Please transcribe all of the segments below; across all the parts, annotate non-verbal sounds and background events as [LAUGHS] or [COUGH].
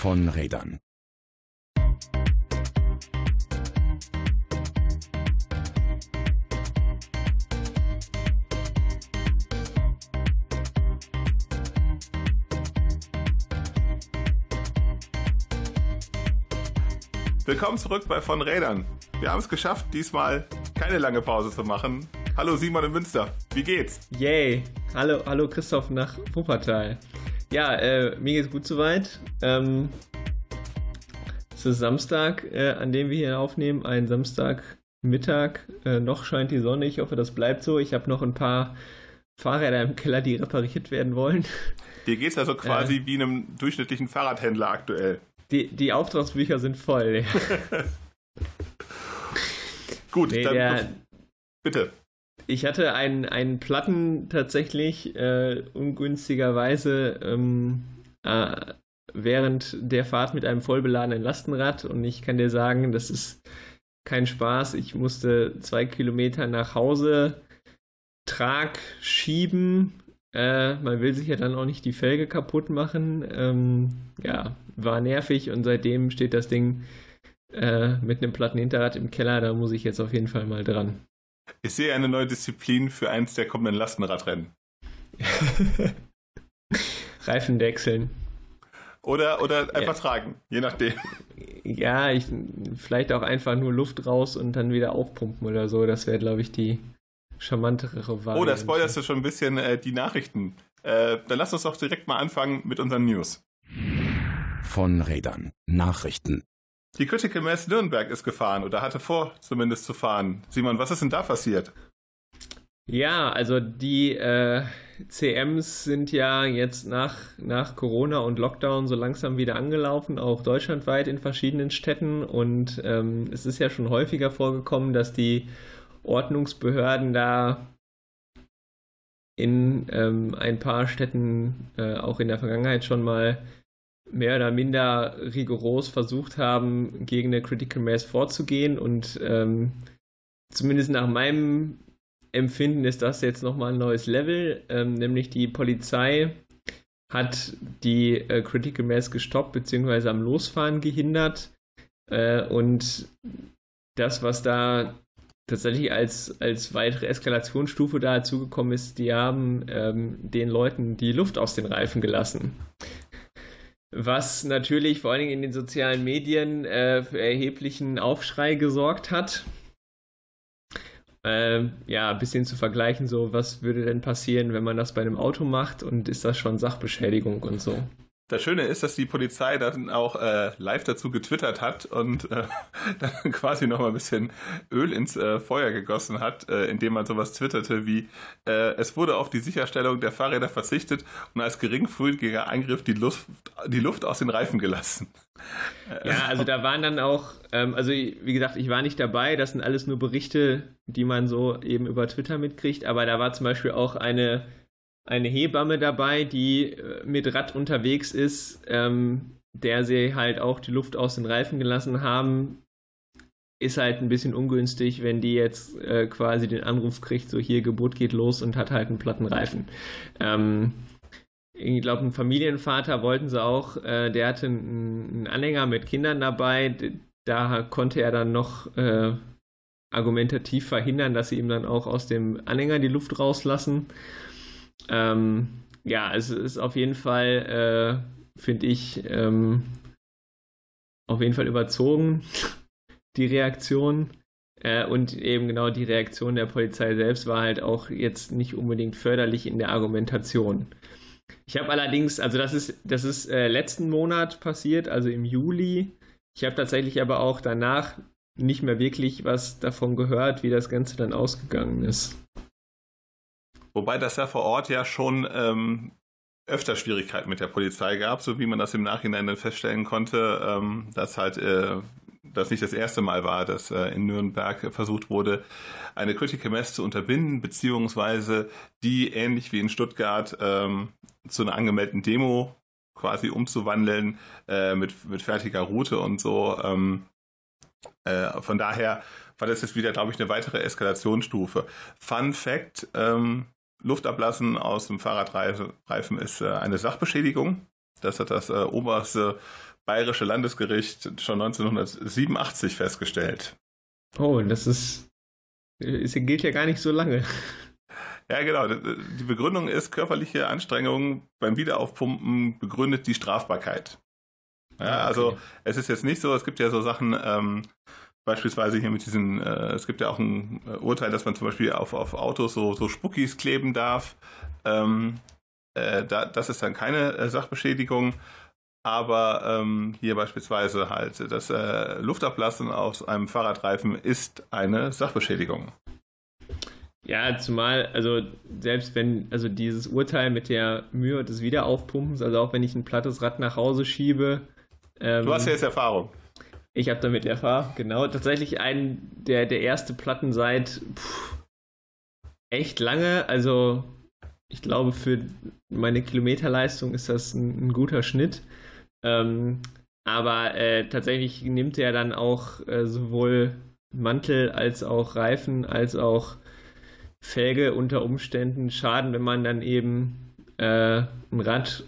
von Rädern. Willkommen zurück bei von Rädern. Wir haben es geschafft, diesmal keine lange Pause zu machen. Hallo Simon in Münster, wie geht's? Yay, hallo, hallo Christoph nach Wuppertal. Ja, äh, mir geht's gut soweit. Ähm, es ist Samstag, äh, an dem wir hier aufnehmen, ein Samstagmittag. Äh, noch scheint die Sonne, ich hoffe, das bleibt so. Ich habe noch ein paar Fahrräder im Keller, die repariert werden wollen. [LAUGHS] Dir geht's also quasi äh. wie einem durchschnittlichen Fahrradhändler aktuell. Die, die Auftragsbücher sind voll. [LAUGHS] Gut, nee, dann der, bitte. Ich hatte einen, einen Platten tatsächlich äh, ungünstigerweise ähm, äh, während der Fahrt mit einem vollbeladenen Lastenrad und ich kann dir sagen, das ist kein Spaß. Ich musste zwei Kilometer nach Hause Trag schieben. Äh, man will sich ja dann auch nicht die Felge kaputt machen. Ähm, ja, war nervig und seitdem steht das Ding äh, mit einem platten Hinterrad im Keller. Da muss ich jetzt auf jeden Fall mal dran. Ich sehe eine neue Disziplin für eins der kommenden Lastenradrennen. [LAUGHS] Reifen wechseln. Oder, oder einfach ja. tragen, je nachdem. Ja, ich, vielleicht auch einfach nur Luft raus und dann wieder aufpumpen oder so. Das wäre, glaube ich, die charmantere Variante. Oh, da spoilerst du schon ein bisschen äh, die Nachrichten. Äh, dann lass uns doch direkt mal anfangen mit unseren News. Von Rädern. Nachrichten. Die Critical Mass Nürnberg ist gefahren oder hatte vor, zumindest zu fahren. Simon, was ist denn da passiert? Ja, also die äh, CMs sind ja jetzt nach, nach Corona und Lockdown so langsam wieder angelaufen, auch deutschlandweit in verschiedenen Städten. Und ähm, es ist ja schon häufiger vorgekommen, dass die Ordnungsbehörden da in ähm, ein paar Städten äh, auch in der Vergangenheit schon mal mehr oder minder rigoros versucht haben, gegen eine Critical Mass vorzugehen. Und ähm, zumindest nach meinem Empfinden ist das jetzt nochmal ein neues Level, ähm, nämlich die Polizei hat die äh, Critical Mass gestoppt bzw. am Losfahren gehindert. Äh, und das, was da tatsächlich als, als weitere Eskalationsstufe dazugekommen ist, die haben ähm, den Leuten die Luft aus den Reifen gelassen was natürlich vor allen Dingen in den sozialen Medien äh, für erheblichen Aufschrei gesorgt hat. Äh, ja, ein bisschen zu vergleichen, so was würde denn passieren, wenn man das bei einem Auto macht und ist das schon Sachbeschädigung und so. Das Schöne ist, dass die Polizei dann auch äh, live dazu getwittert hat und äh, [LAUGHS] dann quasi noch mal ein bisschen Öl ins äh, Feuer gegossen hat, äh, indem man sowas twitterte wie äh, es wurde auf die Sicherstellung der Fahrräder verzichtet und als geringfügiger Eingriff die Luft, die Luft aus den Reifen gelassen. Ja, also da waren dann auch, ähm, also wie gesagt, ich war nicht dabei, das sind alles nur Berichte, die man so eben über Twitter mitkriegt, aber da war zum Beispiel auch eine eine Hebamme dabei, die äh, mit Rad unterwegs ist, ähm, der sie halt auch die Luft aus den Reifen gelassen haben. Ist halt ein bisschen ungünstig, wenn die jetzt äh, quasi den Anruf kriegt, so hier Geburt geht los und hat halt einen platten Reifen. Ähm, ich glaube, einen Familienvater wollten sie auch, äh, der hatte einen, einen, Anhänger mit Kindern dabei. Da konnte er dann noch äh, argumentativ verhindern, dass sie ihm dann auch aus dem Anhänger die Luft rauslassen. Ähm, ja, es ist auf jeden Fall, äh, finde ich, ähm, auf jeden Fall überzogen, [LAUGHS] die Reaktion. Äh, und eben genau die Reaktion der Polizei selbst war halt auch jetzt nicht unbedingt förderlich in der Argumentation. Ich habe allerdings, also das ist, das ist äh, letzten Monat passiert, also im Juli. Ich habe tatsächlich aber auch danach nicht mehr wirklich was davon gehört, wie das Ganze dann ausgegangen ist. Wobei das ja vor Ort ja schon ähm, öfter Schwierigkeiten mit der Polizei gab, so wie man das im Nachhinein dann feststellen konnte, ähm, dass halt äh, das nicht das erste Mal war, dass äh, in Nürnberg versucht wurde, eine Critical Mass zu unterbinden, beziehungsweise die ähnlich wie in Stuttgart ähm, zu einer angemeldeten Demo quasi umzuwandeln äh, mit, mit fertiger Route und so. Ähm, äh, von daher war das jetzt wieder, glaube ich, eine weitere Eskalationsstufe. Fun Fact, ähm, Luft ablassen aus dem Fahrradreifen ist äh, eine Sachbeschädigung. Das hat das äh, oberste Bayerische Landesgericht schon 1987 festgestellt. Oh, das ist, ist gilt ja gar nicht so lange. Ja, genau. Die Begründung ist, körperliche Anstrengungen beim Wiederaufpumpen begründet die Strafbarkeit. Ja, ah, okay. Also es ist jetzt nicht so, es gibt ja so Sachen, ähm, beispielsweise hier mit diesen, äh, es gibt ja auch ein äh, Urteil, dass man zum Beispiel auf, auf Autos so, so Spuckis kleben darf. Ähm, äh, da, das ist dann keine äh, Sachbeschädigung. Aber ähm, hier beispielsweise halt das äh, Luftablassen aus einem Fahrradreifen ist eine Sachbeschädigung. Ja, zumal, also selbst wenn, also dieses Urteil mit der Mühe des Wiederaufpumpens, also auch wenn ich ein plattes Rad nach Hause schiebe. Ähm, du hast ja jetzt Erfahrung. Ich habe damit Erfahrung, genau. Tatsächlich ein, der, der erste Platten seit pff, echt lange, also ich glaube, für meine Kilometerleistung ist das ein, ein guter Schnitt. Ähm, aber äh, tatsächlich nimmt er dann auch äh, sowohl Mantel als auch Reifen als auch Felge unter Umständen Schaden, wenn man dann eben äh, ein Rad,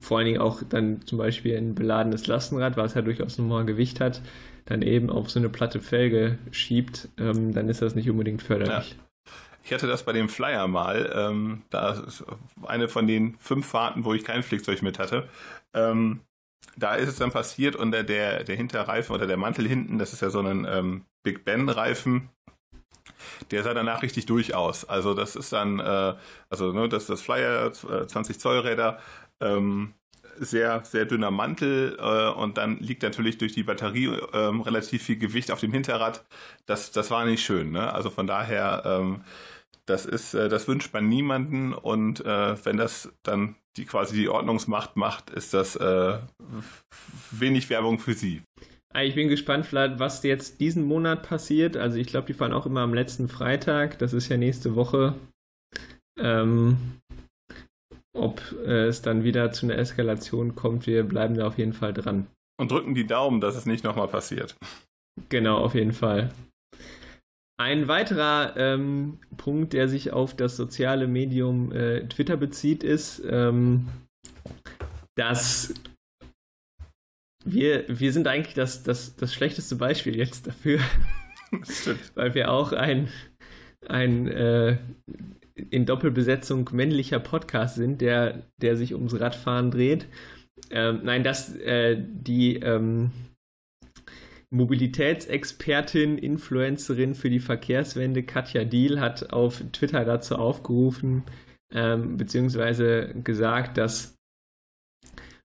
vor allen Dingen auch dann zum Beispiel ein beladenes Lastenrad, was ja durchaus nochmal Gewicht hat, dann eben auf so eine platte Felge schiebt, ähm, dann ist das nicht unbedingt förderlich. Ja. Ich hatte das bei dem Flyer mal, ähm, da ist eine von den fünf Fahrten, wo ich kein Flickzeug mit hatte. Ähm, da ist es dann passiert und der, der, der Hinterreifen oder der Mantel hinten, das ist ja so ein ähm, Big Ben-Reifen, der sah danach richtig durch aus. Also das ist dann, äh, also ne, das das Flyer, 20 äh, Zoll Räder, ähm, sehr, sehr dünner Mantel äh, und dann liegt natürlich durch die Batterie ähm, relativ viel Gewicht auf dem Hinterrad. Das, das war nicht schön. Ne? Also von daher, ähm, das ist, äh, das wünscht man niemanden und äh, wenn das dann die quasi die Ordnungsmacht macht, ist das äh, wenig Werbung für sie. Ah, ich bin gespannt, vielleicht, was jetzt diesen Monat passiert. Also ich glaube, die fahren auch immer am letzten Freitag. Das ist ja nächste Woche. Ähm, ob äh, es dann wieder zu einer Eskalation kommt, wir bleiben da auf jeden Fall dran. Und drücken die Daumen, dass es nicht nochmal passiert. Genau, auf jeden Fall. Ein weiterer ähm, Punkt, der sich auf das soziale Medium äh, Twitter bezieht, ist, ähm, dass wir, wir sind eigentlich das, das, das schlechteste Beispiel jetzt dafür, [LAUGHS] weil wir auch ein, ein äh, in Doppelbesetzung männlicher Podcast sind, der, der sich ums Radfahren dreht. Ähm, nein, dass äh, die ähm, Mobilitätsexpertin, Influencerin für die Verkehrswende Katja Diel hat auf Twitter dazu aufgerufen, ähm, beziehungsweise gesagt, dass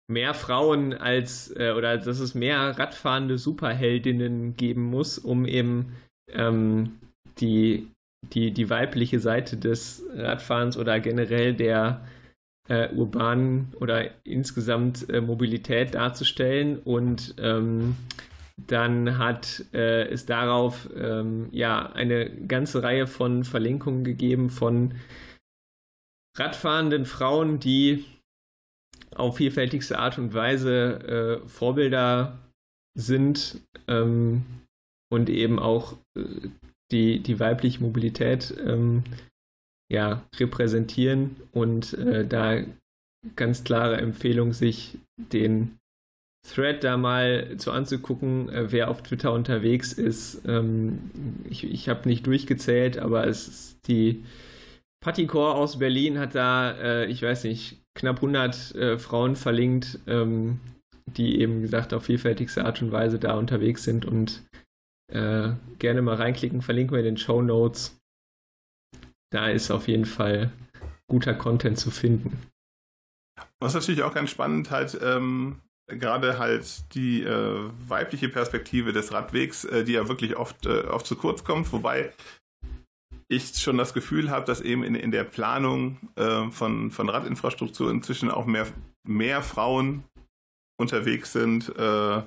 mehr Frauen als äh, oder dass es mehr radfahrende Superheldinnen geben muss, um eben ähm, die, die, die weibliche Seite des Radfahrens oder generell der äh, urbanen oder insgesamt äh, Mobilität darzustellen. Und ähm, dann hat äh, es darauf ähm, ja eine ganze Reihe von Verlinkungen gegeben von radfahrenden Frauen, die auf vielfältigste Art und Weise äh, Vorbilder sind ähm, und eben auch äh, die, die weibliche Mobilität ähm, ja, repräsentieren und äh, da ganz klare Empfehlung, sich den Thread da mal zu anzugucken, äh, wer auf Twitter unterwegs ist. Ähm, ich ich habe nicht durchgezählt, aber es ist die Paticore aus Berlin hat da, äh, ich weiß nicht, knapp 100 äh, Frauen verlinkt, ähm, die eben gesagt auf vielfältigste Art und Weise da unterwegs sind und äh, gerne mal reinklicken, verlinken wir in den Show Notes. Da ist auf jeden Fall guter Content zu finden. Was natürlich auch ganz spannend halt ähm, gerade halt die äh, weibliche Perspektive des Radwegs, äh, die ja wirklich oft, äh, oft zu kurz kommt, wobei ich schon das Gefühl habe, dass eben in, in der Planung äh, von, von Radinfrastruktur inzwischen auch mehr, mehr Frauen unterwegs sind äh,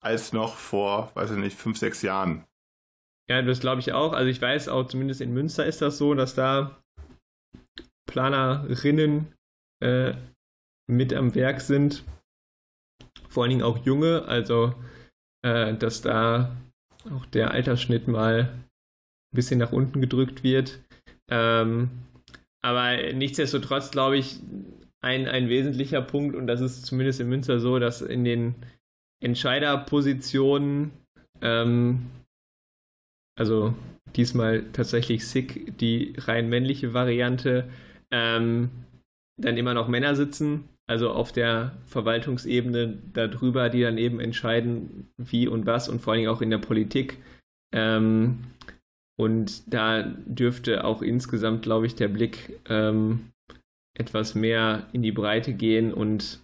als noch vor, weiß ich nicht, fünf, sechs Jahren. Ja, das glaube ich auch. Also ich weiß auch, zumindest in Münster ist das so, dass da Planerinnen äh, mit am Werk sind. Vor allen Dingen auch junge, also äh, dass da auch der Altersschnitt mal ein bisschen nach unten gedrückt wird. Ähm, aber nichtsdestotrotz glaube ich, ein, ein wesentlicher Punkt und das ist zumindest in Münster so, dass in den Entscheiderpositionen, ähm, also diesmal tatsächlich Sick, die rein männliche Variante, ähm, dann immer noch Männer sitzen, also auf der Verwaltungsebene darüber, die dann eben entscheiden, wie und was und vor allem auch in der Politik. Ähm, und da dürfte auch insgesamt, glaube ich, der Blick ähm, etwas mehr in die Breite gehen und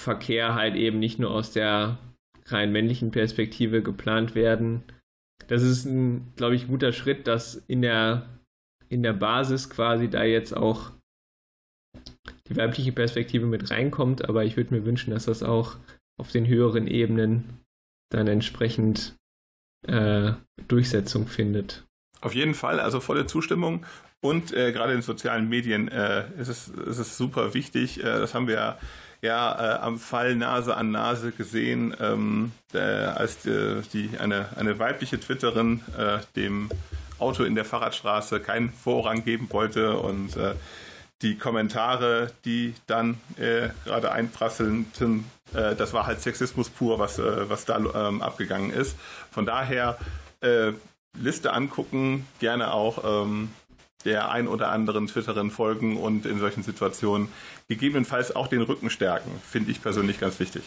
Verkehr halt eben nicht nur aus der rein männlichen Perspektive geplant werden. Das ist ein, glaube ich, guter Schritt, dass in der, in der Basis quasi da jetzt auch die weibliche Perspektive mit reinkommt, aber ich würde mir wünschen, dass das auch auf den höheren Ebenen dann entsprechend äh, Durchsetzung findet. Auf jeden Fall, also volle Zustimmung. Und äh, gerade in sozialen Medien äh, ist, es, ist es super wichtig. Äh, das haben wir ja, ja äh, am Fall Nase an Nase gesehen, ähm, als die, die, eine, eine weibliche Twitterin äh, dem Auto in der Fahrradstraße keinen Vorrang geben wollte und äh, die Kommentare, die dann äh, gerade einprasselten, äh, das war halt Sexismus pur, was, äh, was da ähm, abgegangen ist. Von daher äh, Liste angucken, gerne auch ähm, der ein oder anderen Twitterin folgen und in solchen Situationen gegebenenfalls auch den Rücken stärken, finde ich persönlich ganz wichtig.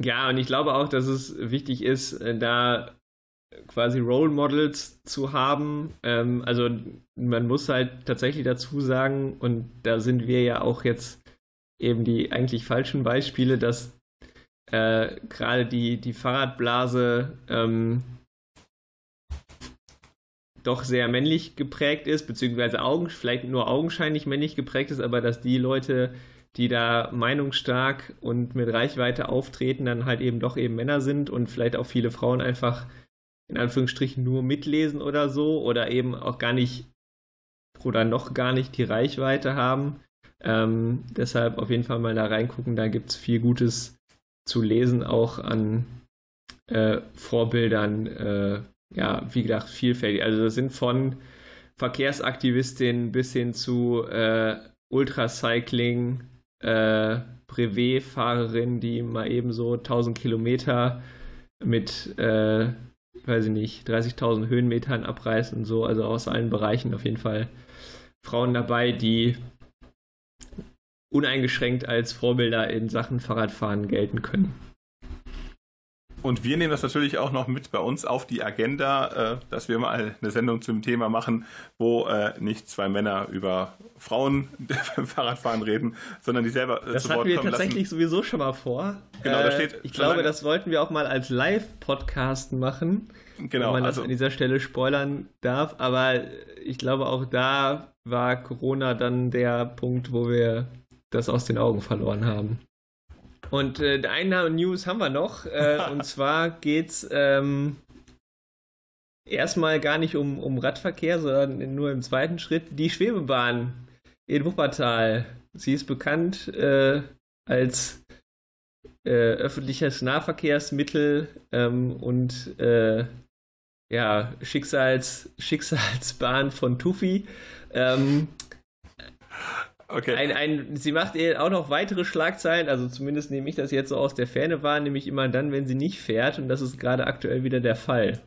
Ja, und ich glaube auch, dass es wichtig ist, äh, da quasi Role Models zu haben. Ähm, also man muss halt tatsächlich dazu sagen, und da sind wir ja auch jetzt eben die eigentlich falschen Beispiele, dass äh, gerade die, die Fahrradblase ähm, doch sehr männlich geprägt ist, beziehungsweise Augen, vielleicht nur augenscheinlich männlich geprägt ist, aber dass die Leute, die da meinungsstark und mit Reichweite auftreten, dann halt eben doch eben Männer sind und vielleicht auch viele Frauen einfach in Anführungsstrichen nur mitlesen oder so oder eben auch gar nicht oder noch gar nicht die Reichweite haben. Ähm, deshalb auf jeden Fall mal da reingucken, da gibt es viel Gutes zu lesen, auch an äh, Vorbildern. Äh, ja, wie gesagt, vielfältig. Also das sind von Verkehrsaktivistinnen bis hin zu äh, Ultracycling, äh, Brevet-Fahrerinnen, die mal eben so 1000 Kilometer mit äh, weiß ich nicht, 30.000 Höhenmetern abreißen und so, also aus allen Bereichen auf jeden Fall Frauen dabei, die uneingeschränkt als Vorbilder in Sachen Fahrradfahren gelten können. Und wir nehmen das natürlich auch noch mit bei uns auf die Agenda, äh, dass wir mal eine Sendung zum Thema machen, wo äh, nicht zwei Männer über Frauen beim [LAUGHS] Fahrradfahren reden, sondern die selber äh, das zu Wort kommen lassen. Das hatten wir tatsächlich sowieso schon mal vor. Genau, da steht. Ich glaube, das wollten wir auch mal als Live-Podcast machen. Genau. Wenn man also, das an dieser Stelle spoilern darf. Aber ich glaube, auch da war Corona dann der Punkt, wo wir das aus den Augen verloren haben. Und äh, eine News haben wir noch. Äh, und [LAUGHS] zwar geht's ähm, erstmal gar nicht um, um Radverkehr, sondern nur im zweiten Schritt die Schwebebahn in Wuppertal. Sie ist bekannt äh, als äh, öffentliches Nahverkehrsmittel ähm, und äh, ja, Schicksals, Schicksalsbahn von Tufi. Ähm, Okay. Ein, ein, sie macht auch noch weitere Schlagzeilen, also zumindest nehme ich das jetzt so aus der Ferne wahr, nämlich immer dann, wenn sie nicht fährt und das ist gerade aktuell wieder der Fall.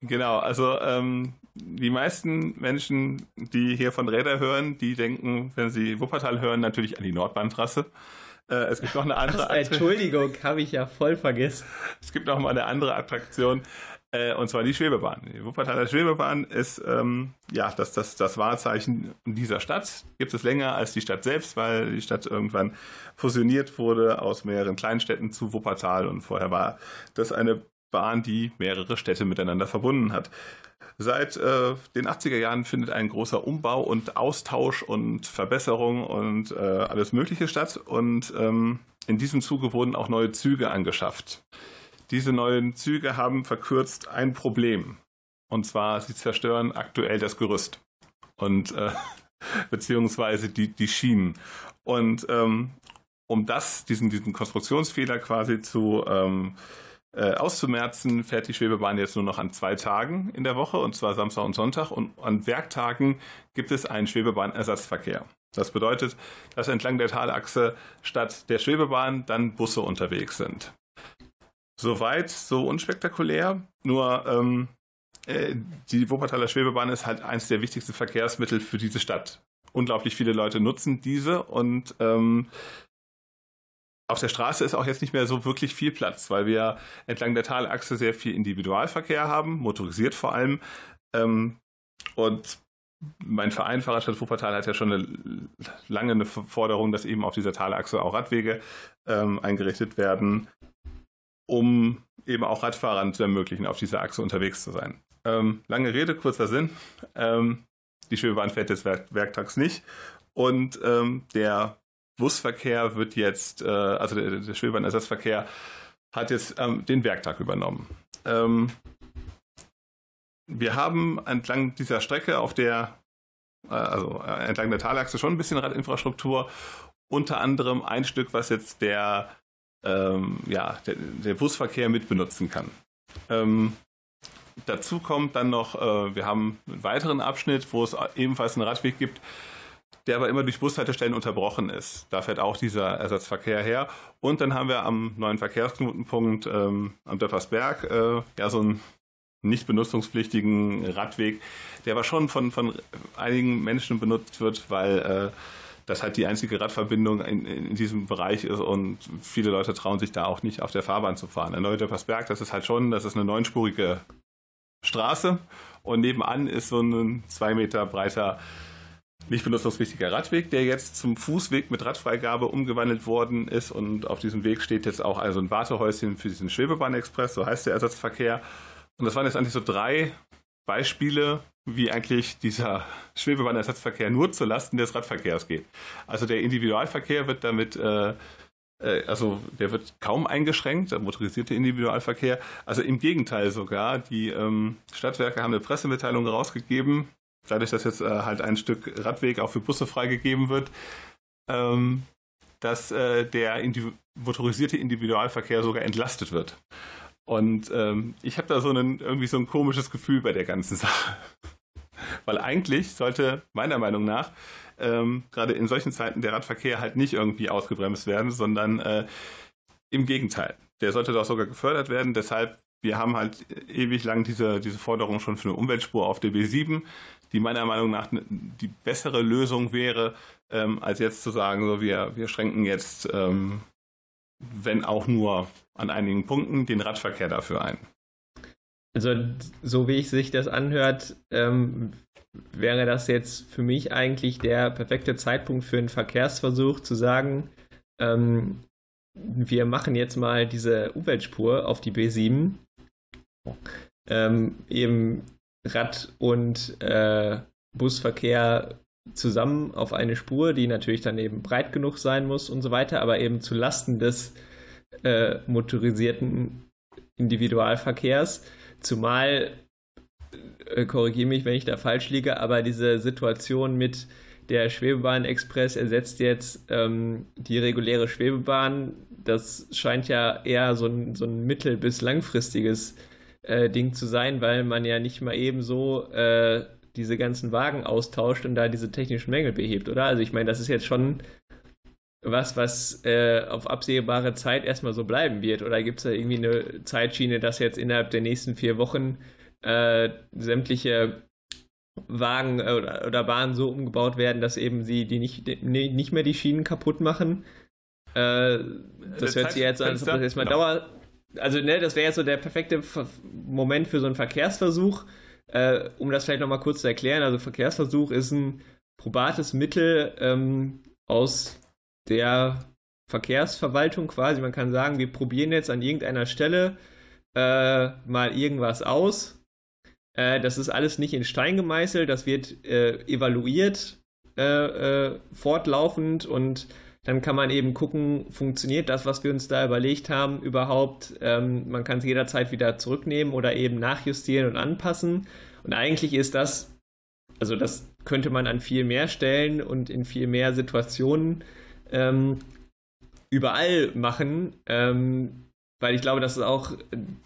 Genau, also ähm, die meisten Menschen, die hier von Räder hören, die denken, wenn sie Wuppertal hören, natürlich an die Nordbahntrasse. Äh, es gibt noch eine andere Ach, Entschuldigung, habe ich ja voll vergessen. Es gibt noch mal eine andere Attraktion, äh, und zwar die Schwebebahn. Die Wuppertaler Schwebebahn ist ähm, ja das, das, das Wahrzeichen dieser Stadt. Gibt es länger als die Stadt selbst, weil die Stadt irgendwann fusioniert wurde aus mehreren Kleinstädten zu Wuppertal und vorher war das eine Bahn, die mehrere Städte miteinander verbunden hat. Seit äh, den 80er Jahren findet ein großer Umbau und Austausch und Verbesserung und äh, alles Mögliche statt. Und ähm, in diesem Zuge wurden auch neue Züge angeschafft. Diese neuen Züge haben verkürzt ein Problem. Und zwar, sie zerstören aktuell das Gerüst. Und äh, [LAUGHS] beziehungsweise die, die Schienen. Und ähm, um das, diesen, diesen Konstruktionsfehler quasi zu ähm, äh, auszumerzen, fährt die Schwebebahn jetzt nur noch an zwei Tagen in der Woche, und zwar Samstag und Sonntag. Und an Werktagen gibt es einen Schwebebahnersatzverkehr. Das bedeutet, dass entlang der Talachse statt der Schwebebahn dann Busse unterwegs sind. Soweit, so unspektakulär. Nur ähm, äh, die Wuppertaler Schwebebahn ist halt eines der wichtigsten Verkehrsmittel für diese Stadt. Unglaublich viele Leute nutzen diese und ähm, auf der Straße ist auch jetzt nicht mehr so wirklich viel Platz, weil wir entlang der Talachse sehr viel Individualverkehr haben, motorisiert vor allem. Ähm, und mein Verein Fahrradstadt Wuppertal hat ja schon eine, lange eine Forderung, dass eben auf dieser Talachse auch Radwege ähm, eingerichtet werden, um eben auch Radfahrern zu ermöglichen, auf dieser Achse unterwegs zu sein. Ähm, lange Rede, kurzer Sinn. Ähm, die Schwebebahn fährt jetzt werk werktags nicht und ähm, der Busverkehr wird jetzt, äh, also der, der Schwebebahnersatzverkehr hat jetzt ähm, den Werktag übernommen. Ähm, wir haben entlang dieser Strecke auf der, äh, also äh, entlang der Talachse schon ein bisschen Radinfrastruktur, unter anderem ein Stück, was jetzt der, ähm, ja, der, der, Busverkehr mitbenutzen kann. Ähm, dazu kommt dann noch, äh, wir haben einen weiteren Abschnitt, wo es ebenfalls einen Radweg gibt, der aber immer durch Bushaltestellen unterbrochen ist. Da fährt auch dieser Ersatzverkehr her. Und dann haben wir am neuen Verkehrsknotenpunkt ähm, am Döppersberg äh, ja so einen nicht benutzungspflichtigen Radweg, der aber schon von, von einigen Menschen benutzt wird, weil äh, das halt die einzige Radverbindung in, in, diesem Bereich ist und viele Leute trauen sich da auch nicht auf der Fahrbahn zu fahren. Der Neue Döppersberg, das ist halt schon, das ist eine neunspurige Straße und nebenan ist so ein zwei Meter breiter nicht benutzungspflichtiger Radweg, der jetzt zum Fußweg mit Radfreigabe umgewandelt worden ist. Und auf diesem Weg steht jetzt auch also ein Wartehäuschen für diesen Schwebebahnexpress, so heißt der Ersatzverkehr. Und das waren jetzt eigentlich so drei Beispiele, wie eigentlich dieser Schwebebahnерsatzverkehr nur zu Lasten des Radverkehrs geht. Also der Individualverkehr wird damit, äh, äh, also der wird kaum eingeschränkt, der motorisierte Individualverkehr. Also im Gegenteil sogar, die ähm, Stadtwerke haben eine Pressemitteilung rausgegeben, dadurch, dass jetzt äh, halt ein Stück Radweg auch für Busse freigegeben wird, ähm, dass äh, der Indiv motorisierte Individualverkehr sogar entlastet wird. Und ähm, ich habe da so einen, irgendwie so ein komisches Gefühl bei der ganzen [LAUGHS] Sache. Weil eigentlich sollte meiner Meinung nach ähm, gerade in solchen Zeiten der Radverkehr halt nicht irgendwie ausgebremst werden, sondern äh, im Gegenteil. Der sollte doch sogar gefördert werden. Deshalb, wir haben halt ewig lang diese, diese Forderung schon für eine Umweltspur auf DB7 die meiner Meinung nach die bessere Lösung wäre, ähm, als jetzt zu sagen, so wir, wir schränken jetzt, ähm, wenn auch nur an einigen Punkten, den Radverkehr dafür ein. Also so wie ich sich das anhört, ähm, wäre das jetzt für mich eigentlich der perfekte Zeitpunkt für einen Verkehrsversuch zu sagen, ähm, wir machen jetzt mal diese Umweltspur auf die B7. Ähm, eben Rad- und äh, Busverkehr zusammen auf eine Spur, die natürlich dann eben breit genug sein muss und so weiter, aber eben zu Lasten des äh, motorisierten Individualverkehrs. Zumal, äh, korrigiere mich, wenn ich da falsch liege, aber diese Situation mit der Schwebebahn-Express ersetzt jetzt ähm, die reguläre Schwebebahn. Das scheint ja eher so ein, so ein mittel- bis langfristiges äh, Ding zu sein, weil man ja nicht mal eben so äh, diese ganzen Wagen austauscht und da diese technischen Mängel behebt, oder? Also ich meine, das ist jetzt schon was, was äh, auf absehbare Zeit erstmal so bleiben wird. Oder gibt es da irgendwie eine Zeitschiene, dass jetzt innerhalb der nächsten vier Wochen äh, sämtliche Wagen äh, oder, oder, Bahnen so umgebaut werden, dass eben sie die nicht, die, nicht mehr die Schienen kaputt machen? Äh, das hört sich jetzt an, als ob das jetzt mal genau. Dauer, also ne, das wäre jetzt so der perfekte Moment für so einen Verkehrsversuch. Äh, um das vielleicht nochmal kurz zu erklären, also Verkehrsversuch ist ein probates Mittel ähm, aus der Verkehrsverwaltung quasi. Man kann sagen, wir probieren jetzt an irgendeiner Stelle äh, mal irgendwas aus. Äh, das ist alles nicht in Stein gemeißelt, das wird äh, evaluiert äh, äh, fortlaufend und dann kann man eben gucken, funktioniert das, was wir uns da überlegt haben, überhaupt. Ähm, man kann es jederzeit wieder zurücknehmen oder eben nachjustieren und anpassen. Und eigentlich ist das, also das könnte man an viel mehr Stellen und in viel mehr Situationen ähm, überall machen, ähm, weil ich glaube, dass es auch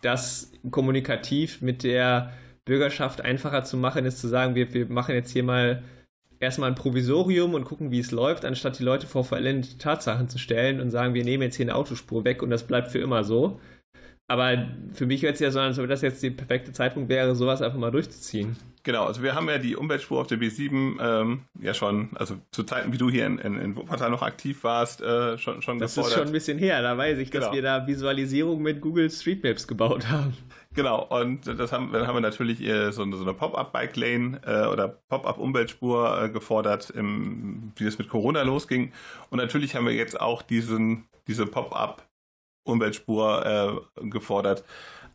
das kommunikativ mit der Bürgerschaft einfacher zu machen ist, zu sagen, wir, wir machen jetzt hier mal erstmal ein Provisorium und gucken, wie es läuft, anstatt die Leute vor vollendete Tatsachen zu stellen und sagen, wir nehmen jetzt hier eine Autospur weg und das bleibt für immer so. Aber für mich hört es ja so an, als ob das jetzt der perfekte Zeitpunkt wäre, sowas einfach mal durchzuziehen. Genau, also wir haben ja die Umweltspur auf der B7 ähm, ja schon, also zu Zeiten, wie du hier in, in, in Wuppertal noch aktiv warst, äh, schon, schon Das gefordert. ist schon ein bisschen her, da weiß ich, genau. dass wir da Visualisierung mit Google Street Maps gebaut haben. Genau, und das haben, dann haben wir natürlich äh, so, so eine Pop-Up-Bike-Lane äh, oder Pop-Up-Umweltspur äh, gefordert, im, wie es mit Corona losging. Und natürlich haben wir jetzt auch diesen, diese Pop-Up Umweltspur äh, gefordert,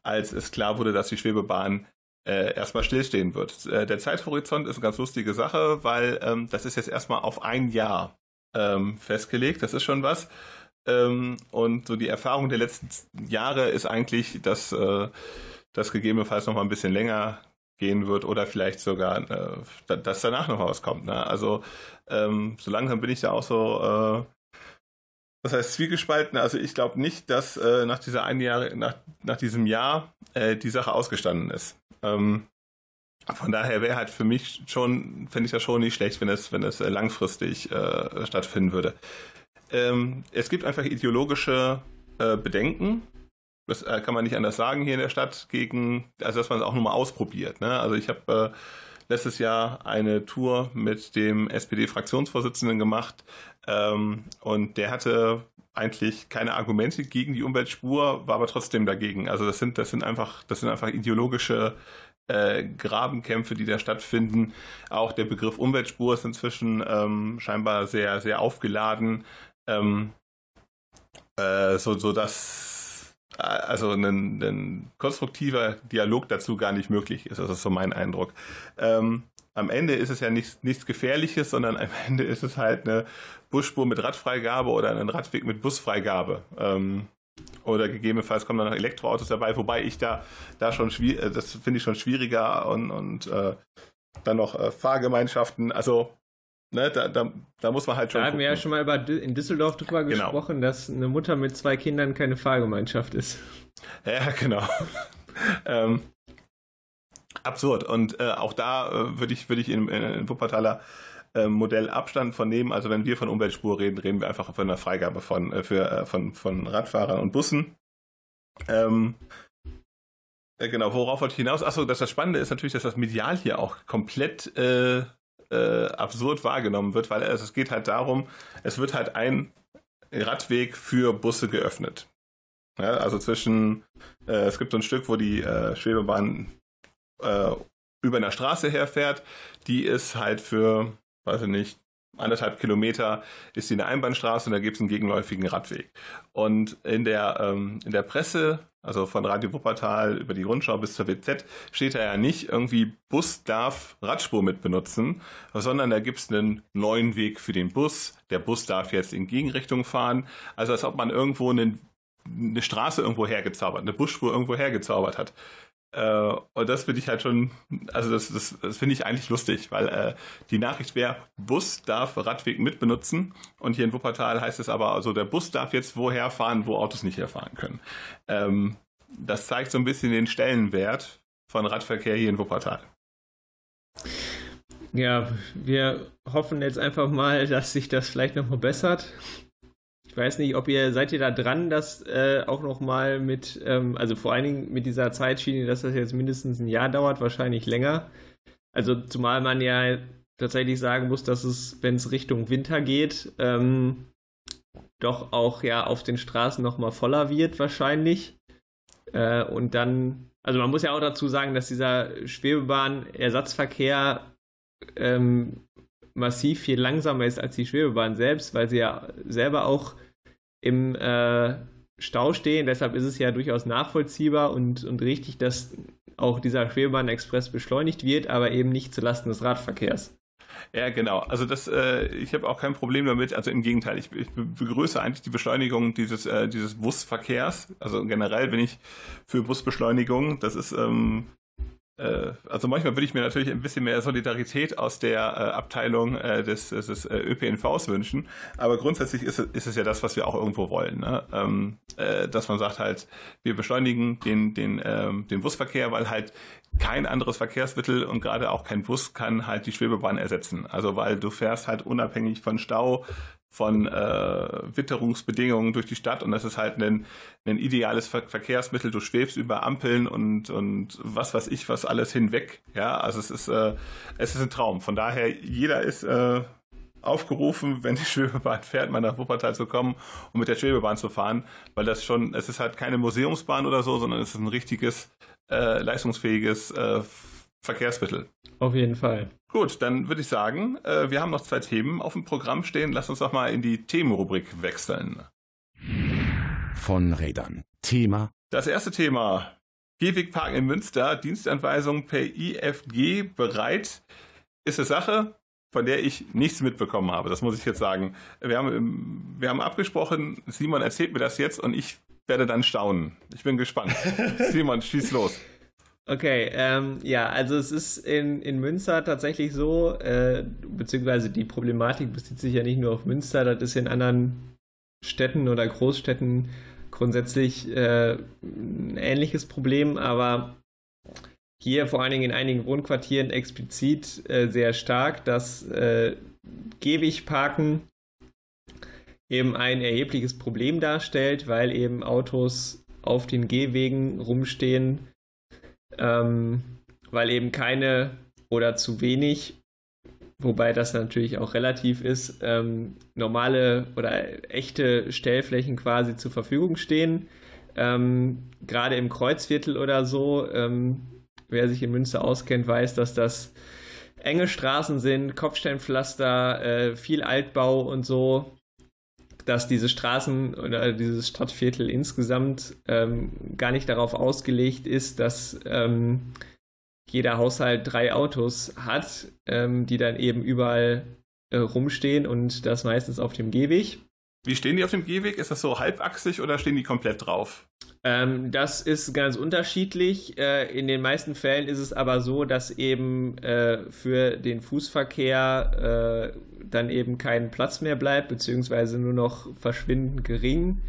als es klar wurde, dass die Schwebebahn äh, erstmal stillstehen wird. Äh, der Zeithorizont ist eine ganz lustige Sache, weil ähm, das ist jetzt erstmal auf ein Jahr ähm, festgelegt. Das ist schon was. Ähm, und so die Erfahrung der letzten Jahre ist eigentlich, dass äh, das gegebenenfalls noch mal ein bisschen länger gehen wird oder vielleicht sogar, äh, dass danach noch was kommt. Ne? Also ähm, so langsam bin ich da auch so äh, das heißt zwiegespalten. Also ich glaube nicht, dass äh, nach dieser ein Jahr, nach, nach diesem Jahr äh, die Sache ausgestanden ist. Ähm, von daher wäre halt für mich schon, fände ich das schon nicht schlecht, wenn es, wenn es äh, langfristig äh, stattfinden würde. Ähm, es gibt einfach ideologische äh, Bedenken. Das äh, kann man nicht anders sagen hier in der Stadt gegen, also dass man es auch nur mal ausprobiert. Ne? Also ich habe letztes Jahr eine Tour mit dem SPD-Fraktionsvorsitzenden gemacht ähm, und der hatte eigentlich keine Argumente gegen die Umweltspur, war aber trotzdem dagegen. Also das sind, das sind einfach, das sind einfach ideologische äh, Grabenkämpfe, die da stattfinden. Auch der Begriff Umweltspur ist inzwischen ähm, scheinbar sehr, sehr aufgeladen, ähm, äh, so, so dass also ein, ein, konstruktiver Dialog dazu gar nicht möglich ist. Das ist so mein Eindruck. Ähm, am Ende ist es ja nichts, nichts Gefährliches, sondern am [LAUGHS] Ende ist es halt eine Busspur mit Radfreigabe oder ein Radweg mit Busfreigabe. Ähm, oder gegebenenfalls kommen dann noch Elektroautos dabei, wobei ich da, da schon schwierig, äh, das finde ich schon schwieriger und, und äh, dann noch äh, Fahrgemeinschaften, also ne, da, da, da muss man halt schon. Da hatten wir ja schon mal über, in Düsseldorf drüber genau. gesprochen, dass eine Mutter mit zwei Kindern keine Fahrgemeinschaft ist. Ja, genau. [LAUGHS] ähm, absurd. Und äh, auch da äh, würde ich, würd ich in, in Wuppertaler äh, Modell Abstand von nehmen. Also wenn wir von Umweltspur reden, reden wir einfach von einer Freigabe von, äh, für, äh, von, von Radfahrern und Bussen. Ähm, äh, genau, worauf wollte ich hinaus? Achso, dass das Spannende ist natürlich, dass das medial hier auch komplett äh, absurd wahrgenommen wird, weil es, es geht halt darum, es wird halt ein Radweg für Busse geöffnet. Ja, also zwischen, äh, es gibt so ein Stück, wo die äh, Schwebebahn äh, über einer Straße herfährt. Die ist halt für weiß ich nicht, anderthalb Kilometer ist die eine Einbahnstraße und da gibt es einen gegenläufigen Radweg. Und in der, ähm, in der Presse, also von Radio Wuppertal über die Rundschau bis zur WZ, steht da ja nicht irgendwie, Bus darf Radspur mit benutzen, sondern da gibt es einen neuen Weg für den Bus. Der Bus darf jetzt in Gegenrichtung fahren. Also als ob man irgendwo einen, eine Straße irgendwo hergezaubert, eine Busspur irgendwo hergezaubert hat. Äh, und das finde ich halt schon, also das, das, das finde ich eigentlich lustig, weil äh, die Nachricht wäre, Bus darf Radweg mitbenutzen und hier in Wuppertal heißt es aber, also der Bus darf jetzt woher fahren, wo Autos nicht herfahren können. Ähm, das zeigt so ein bisschen den Stellenwert von Radverkehr hier in Wuppertal. Ja, wir hoffen jetzt einfach mal, dass sich das vielleicht nochmal bessert. Ich weiß nicht, ob ihr seid ihr da dran, dass äh, auch noch mal mit, ähm, also vor allen Dingen mit dieser Zeitschiene, dass das jetzt mindestens ein Jahr dauert, wahrscheinlich länger. Also zumal man ja tatsächlich sagen muss, dass es, wenn es Richtung Winter geht, ähm, doch auch ja auf den Straßen noch mal voller wird wahrscheinlich. Äh, und dann, also man muss ja auch dazu sagen, dass dieser Schwebebahn-Ersatzverkehr ähm, massiv viel langsamer ist als die Schwebebahn selbst, weil sie ja selber auch im äh, Stau stehen. Deshalb ist es ja durchaus nachvollziehbar und, und richtig, dass auch dieser Schwebebahn-Express beschleunigt wird, aber eben nicht zulasten des Radverkehrs. Ja, genau. Also das, äh, ich habe auch kein Problem damit. Also im Gegenteil, ich, ich begrüße eigentlich die Beschleunigung dieses, äh, dieses Busverkehrs. Also generell bin ich für Busbeschleunigung. Das ist ähm, äh, also manchmal würde ich mir natürlich ein bisschen mehr Solidarität aus der äh, Abteilung äh, des, des äh, ÖPNVs wünschen. Aber grundsätzlich ist, ist es ja das, was wir auch irgendwo wollen. Ne? Ähm, äh, dass man sagt halt, wir beschleunigen den, den, ähm, den Busverkehr, weil halt kein anderes Verkehrsmittel und gerade auch kein Bus kann halt die Schwebebahn ersetzen. Also weil du fährst halt unabhängig von Stau, von äh, Witterungsbedingungen durch die Stadt und das ist halt ein, ein ideales Ver Verkehrsmittel. Du schwebst über Ampeln und, und was weiß ich, was alles hinweg. Ja, also es ist, äh, es ist ein Traum. Von daher, jeder ist äh, aufgerufen, [LAUGHS] wenn die Schwebebahn fährt, mal nach Wuppertal zu kommen und mit der Schwebebahn zu fahren, weil das schon, es ist halt keine Museumsbahn oder so, sondern es ist ein richtiges, äh, leistungsfähiges äh, Verkehrsmittel. Auf jeden Fall. Gut, dann würde ich sagen, äh, wir haben noch zwei Themen auf dem Programm stehen. Lass uns doch mal in die Themenrubrik wechseln. Von Rädern. Thema. Das erste Thema. Gehwegparken in Münster, Dienstanweisung per IFG bereit. Ist eine Sache, von der ich nichts mitbekommen habe. Das muss ich jetzt sagen. Wir haben, wir haben abgesprochen, Simon erzählt mir das jetzt und ich werde dann staunen. Ich bin gespannt. [LAUGHS] Simon, schieß los. Okay, ähm, ja, also es ist in, in Münster tatsächlich so, äh, beziehungsweise die Problematik bezieht sich ja nicht nur auf Münster, das ist in anderen Städten oder Großstädten grundsätzlich äh, ein ähnliches Problem, aber hier vor allen Dingen in einigen Wohnquartieren explizit äh, sehr stark, dass äh, Gehwegparken eben ein erhebliches Problem darstellt, weil eben Autos auf den Gehwegen rumstehen ähm, weil eben keine oder zu wenig, wobei das natürlich auch relativ ist, ähm, normale oder echte Stellflächen quasi zur Verfügung stehen. Ähm, Gerade im Kreuzviertel oder so, ähm, wer sich in Münster auskennt, weiß, dass das enge Straßen sind, Kopfsteinpflaster, äh, viel Altbau und so dass diese Straßen oder dieses Stadtviertel insgesamt ähm, gar nicht darauf ausgelegt ist, dass ähm, jeder Haushalt drei Autos hat, ähm, die dann eben überall äh, rumstehen und das meistens auf dem Gehweg. Wie stehen die auf dem Gehweg? Ist das so halbachsig oder stehen die komplett drauf? Ähm, das ist ganz unterschiedlich. Äh, in den meisten Fällen ist es aber so, dass eben äh, für den Fußverkehr äh, dann eben kein Platz mehr bleibt, beziehungsweise nur noch verschwindend gering.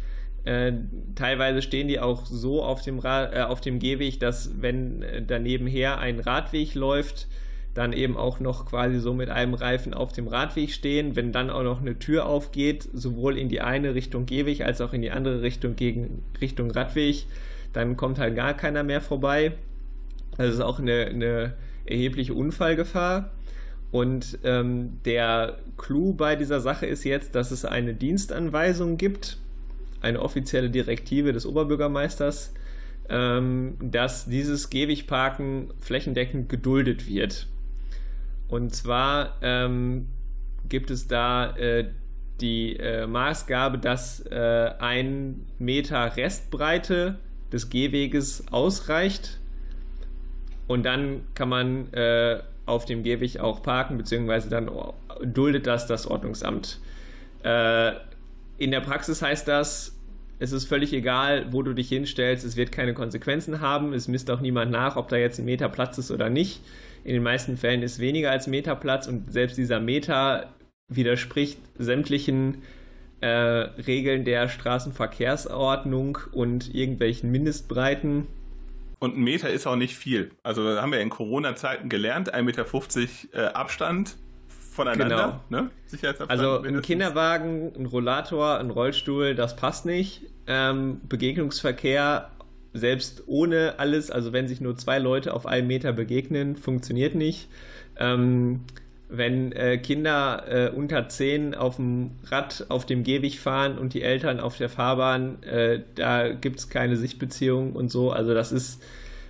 Äh, teilweise stehen die auch so auf dem, Ra äh, auf dem Gehweg, dass wenn äh, danebenher ein Radweg läuft, dann eben auch noch quasi so mit einem Reifen auf dem Radweg stehen. Wenn dann auch noch eine Tür aufgeht, sowohl in die eine Richtung Gehweg als auch in die andere Richtung gegen Richtung Radweg, dann kommt halt gar keiner mehr vorbei. Das ist auch eine, eine erhebliche Unfallgefahr. Und ähm, der Clou bei dieser Sache ist jetzt, dass es eine Dienstanweisung gibt, eine offizielle Direktive des Oberbürgermeisters, ähm, dass dieses Gehwegparken flächendeckend geduldet wird. Und zwar ähm, gibt es da äh, die äh, Maßgabe, dass äh, ein Meter Restbreite des Gehweges ausreicht. Und dann kann man äh, auf dem Gehweg auch parken, beziehungsweise dann duldet das das Ordnungsamt. Äh, in der Praxis heißt das, es ist völlig egal, wo du dich hinstellst, es wird keine Konsequenzen haben, es misst auch niemand nach, ob da jetzt ein Meter Platz ist oder nicht. In den meisten Fällen ist weniger als Meter Platz und selbst dieser Meter widerspricht sämtlichen äh, Regeln der Straßenverkehrsordnung und irgendwelchen Mindestbreiten. Und ein Meter ist auch nicht viel. Also haben wir in Corona-Zeiten gelernt, 1,50 Meter äh, Abstand voneinander. Genau. Ne? Also ein Kinderwagen, ein Rollator, ein Rollstuhl, das passt nicht. Ähm, Begegnungsverkehr selbst ohne alles, also wenn sich nur zwei Leute auf einem Meter begegnen, funktioniert nicht. Ähm, wenn äh, Kinder äh, unter zehn auf dem Rad auf dem Gehweg fahren und die Eltern auf der Fahrbahn, äh, da gibt es keine Sichtbeziehung und so. Also das ist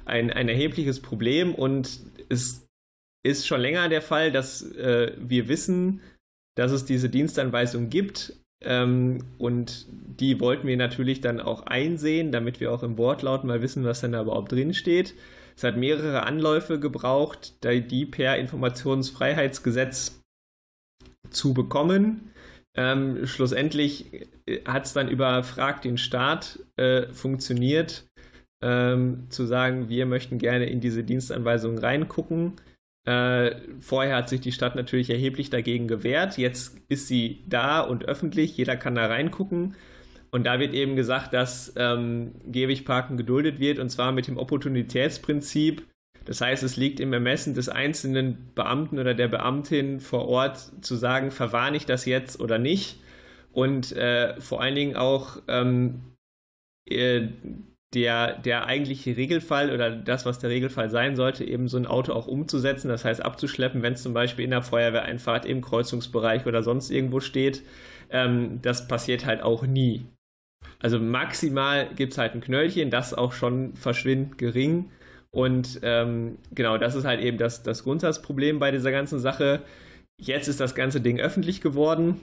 ein, ein erhebliches Problem und es ist schon länger der Fall, dass äh, wir wissen, dass es diese Dienstanweisung gibt, und die wollten wir natürlich dann auch einsehen, damit wir auch im Wortlaut mal wissen, was denn da überhaupt drin steht. Es hat mehrere Anläufe gebraucht, die per Informationsfreiheitsgesetz zu bekommen. Ähm, schlussendlich äh, hat es dann über Frag den Staat äh, funktioniert, ähm, zu sagen, wir möchten gerne in diese Dienstanweisungen reingucken. Äh, vorher hat sich die Stadt natürlich erheblich dagegen gewehrt. Jetzt ist sie da und öffentlich. Jeder kann da reingucken. Und da wird eben gesagt, dass ähm, Gehwegparken geduldet wird und zwar mit dem Opportunitätsprinzip. Das heißt, es liegt im Ermessen des einzelnen Beamten oder der Beamtin vor Ort zu sagen, verwarne ich das jetzt oder nicht. Und äh, vor allen Dingen auch ähm, äh, der, der eigentliche Regelfall oder das, was der Regelfall sein sollte, eben so ein Auto auch umzusetzen, das heißt abzuschleppen, wenn es zum Beispiel in der Feuerwehreinfahrt im Kreuzungsbereich oder sonst irgendwo steht. Ähm, das passiert halt auch nie. Also maximal gibt es halt ein Knöllchen, das auch schon verschwindend gering. Und ähm, genau, das ist halt eben das, das Grundsatzproblem bei dieser ganzen Sache. Jetzt ist das ganze Ding öffentlich geworden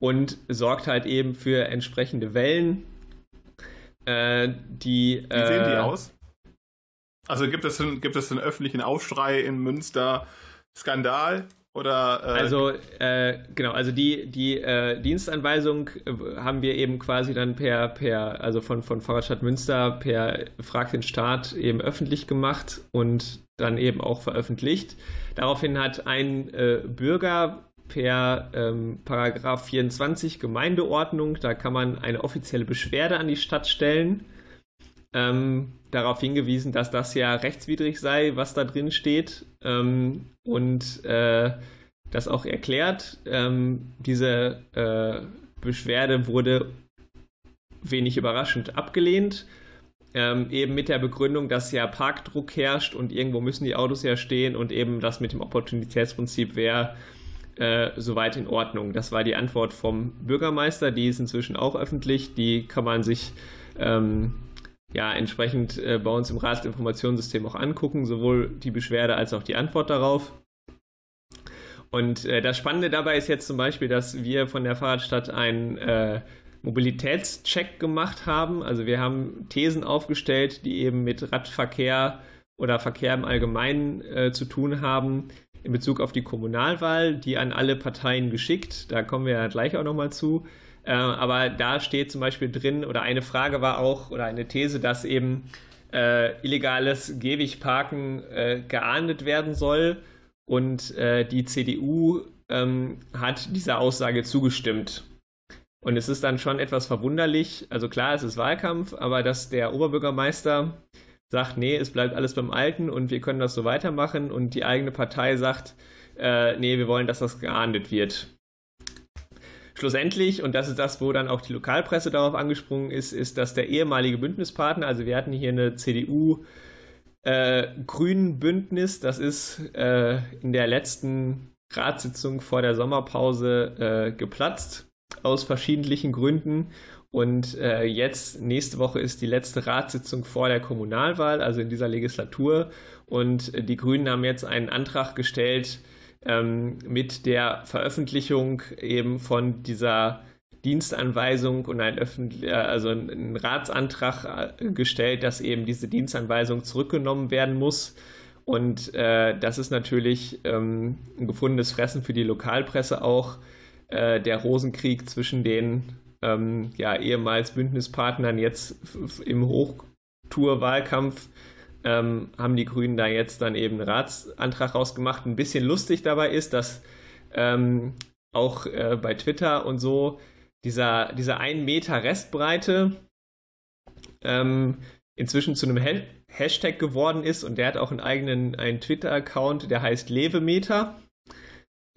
und sorgt halt eben für entsprechende Wellen. Äh, die, Wie sehen die äh, aus? Also gibt es, einen, gibt es einen öffentlichen Aufschrei in Münster, Skandal? Oder, äh also äh, genau, also die, die äh, Dienstanweisung äh, haben wir eben quasi dann per, per, also von, von Fahrradstadt Münster per Frag den Staat eben öffentlich gemacht und dann eben auch veröffentlicht. Daraufhin hat ein äh, Bürger per ähm, Paragraph 24 Gemeindeordnung, da kann man eine offizielle Beschwerde an die Stadt stellen. Ähm, darauf hingewiesen, dass das ja rechtswidrig sei, was da drin steht. Ähm, und äh, das auch erklärt. Ähm, diese äh, Beschwerde wurde wenig überraschend abgelehnt. Ähm, eben mit der Begründung, dass ja Parkdruck herrscht und irgendwo müssen die Autos ja stehen und eben das mit dem Opportunitätsprinzip wäre äh, soweit in Ordnung. Das war die Antwort vom Bürgermeister, die ist inzwischen auch öffentlich, die kann man sich ähm, ja, entsprechend äh, bei uns im Ratsinformationssystem auch angucken, sowohl die Beschwerde als auch die Antwort darauf. Und äh, das Spannende dabei ist jetzt zum Beispiel, dass wir von der Fahrradstadt einen äh, Mobilitätscheck gemacht haben. Also wir haben Thesen aufgestellt, die eben mit Radverkehr oder Verkehr im Allgemeinen äh, zu tun haben in Bezug auf die Kommunalwahl, die an alle Parteien geschickt. Da kommen wir ja gleich auch nochmal zu. Äh, aber da steht zum Beispiel drin, oder eine Frage war auch, oder eine These, dass eben äh, illegales Gehwegparken äh, geahndet werden soll. Und äh, die CDU ähm, hat dieser Aussage zugestimmt. Und es ist dann schon etwas verwunderlich, also klar, es ist Wahlkampf, aber dass der Oberbürgermeister sagt, nee, es bleibt alles beim Alten und wir können das so weitermachen und die eigene Partei sagt, äh, nee, wir wollen, dass das geahndet wird. Schlussendlich, und das ist das, wo dann auch die Lokalpresse darauf angesprungen ist, ist, dass der ehemalige Bündnispartner, also wir hatten hier eine CDU äh, Grünen Bündnis, das ist äh, in der letzten Ratssitzung vor der Sommerpause äh, geplatzt, aus verschiedenen Gründen. Und äh, jetzt, nächste Woche ist die letzte Ratssitzung vor der Kommunalwahl, also in dieser Legislatur. Und äh, die Grünen haben jetzt einen Antrag gestellt, ähm, mit der Veröffentlichung eben von dieser Dienstanweisung und ein äh, also einen Ratsantrag äh, gestellt, dass eben diese Dienstanweisung zurückgenommen werden muss. Und äh, das ist natürlich ähm, ein gefundenes Fressen für die Lokalpresse auch. Äh, der Rosenkrieg zwischen den ähm, ja, ehemals Bündnispartnern jetzt im Hochtour-Wahlkampf ähm, haben die Grünen da jetzt dann eben einen Ratsantrag rausgemacht. Ein bisschen lustig dabei ist, dass ähm, auch äh, bei Twitter und so dieser, dieser 1 Meter Restbreite ähm, inzwischen zu einem ha Hashtag geworden ist und der hat auch einen eigenen einen Twitter-Account, der heißt Levemeter,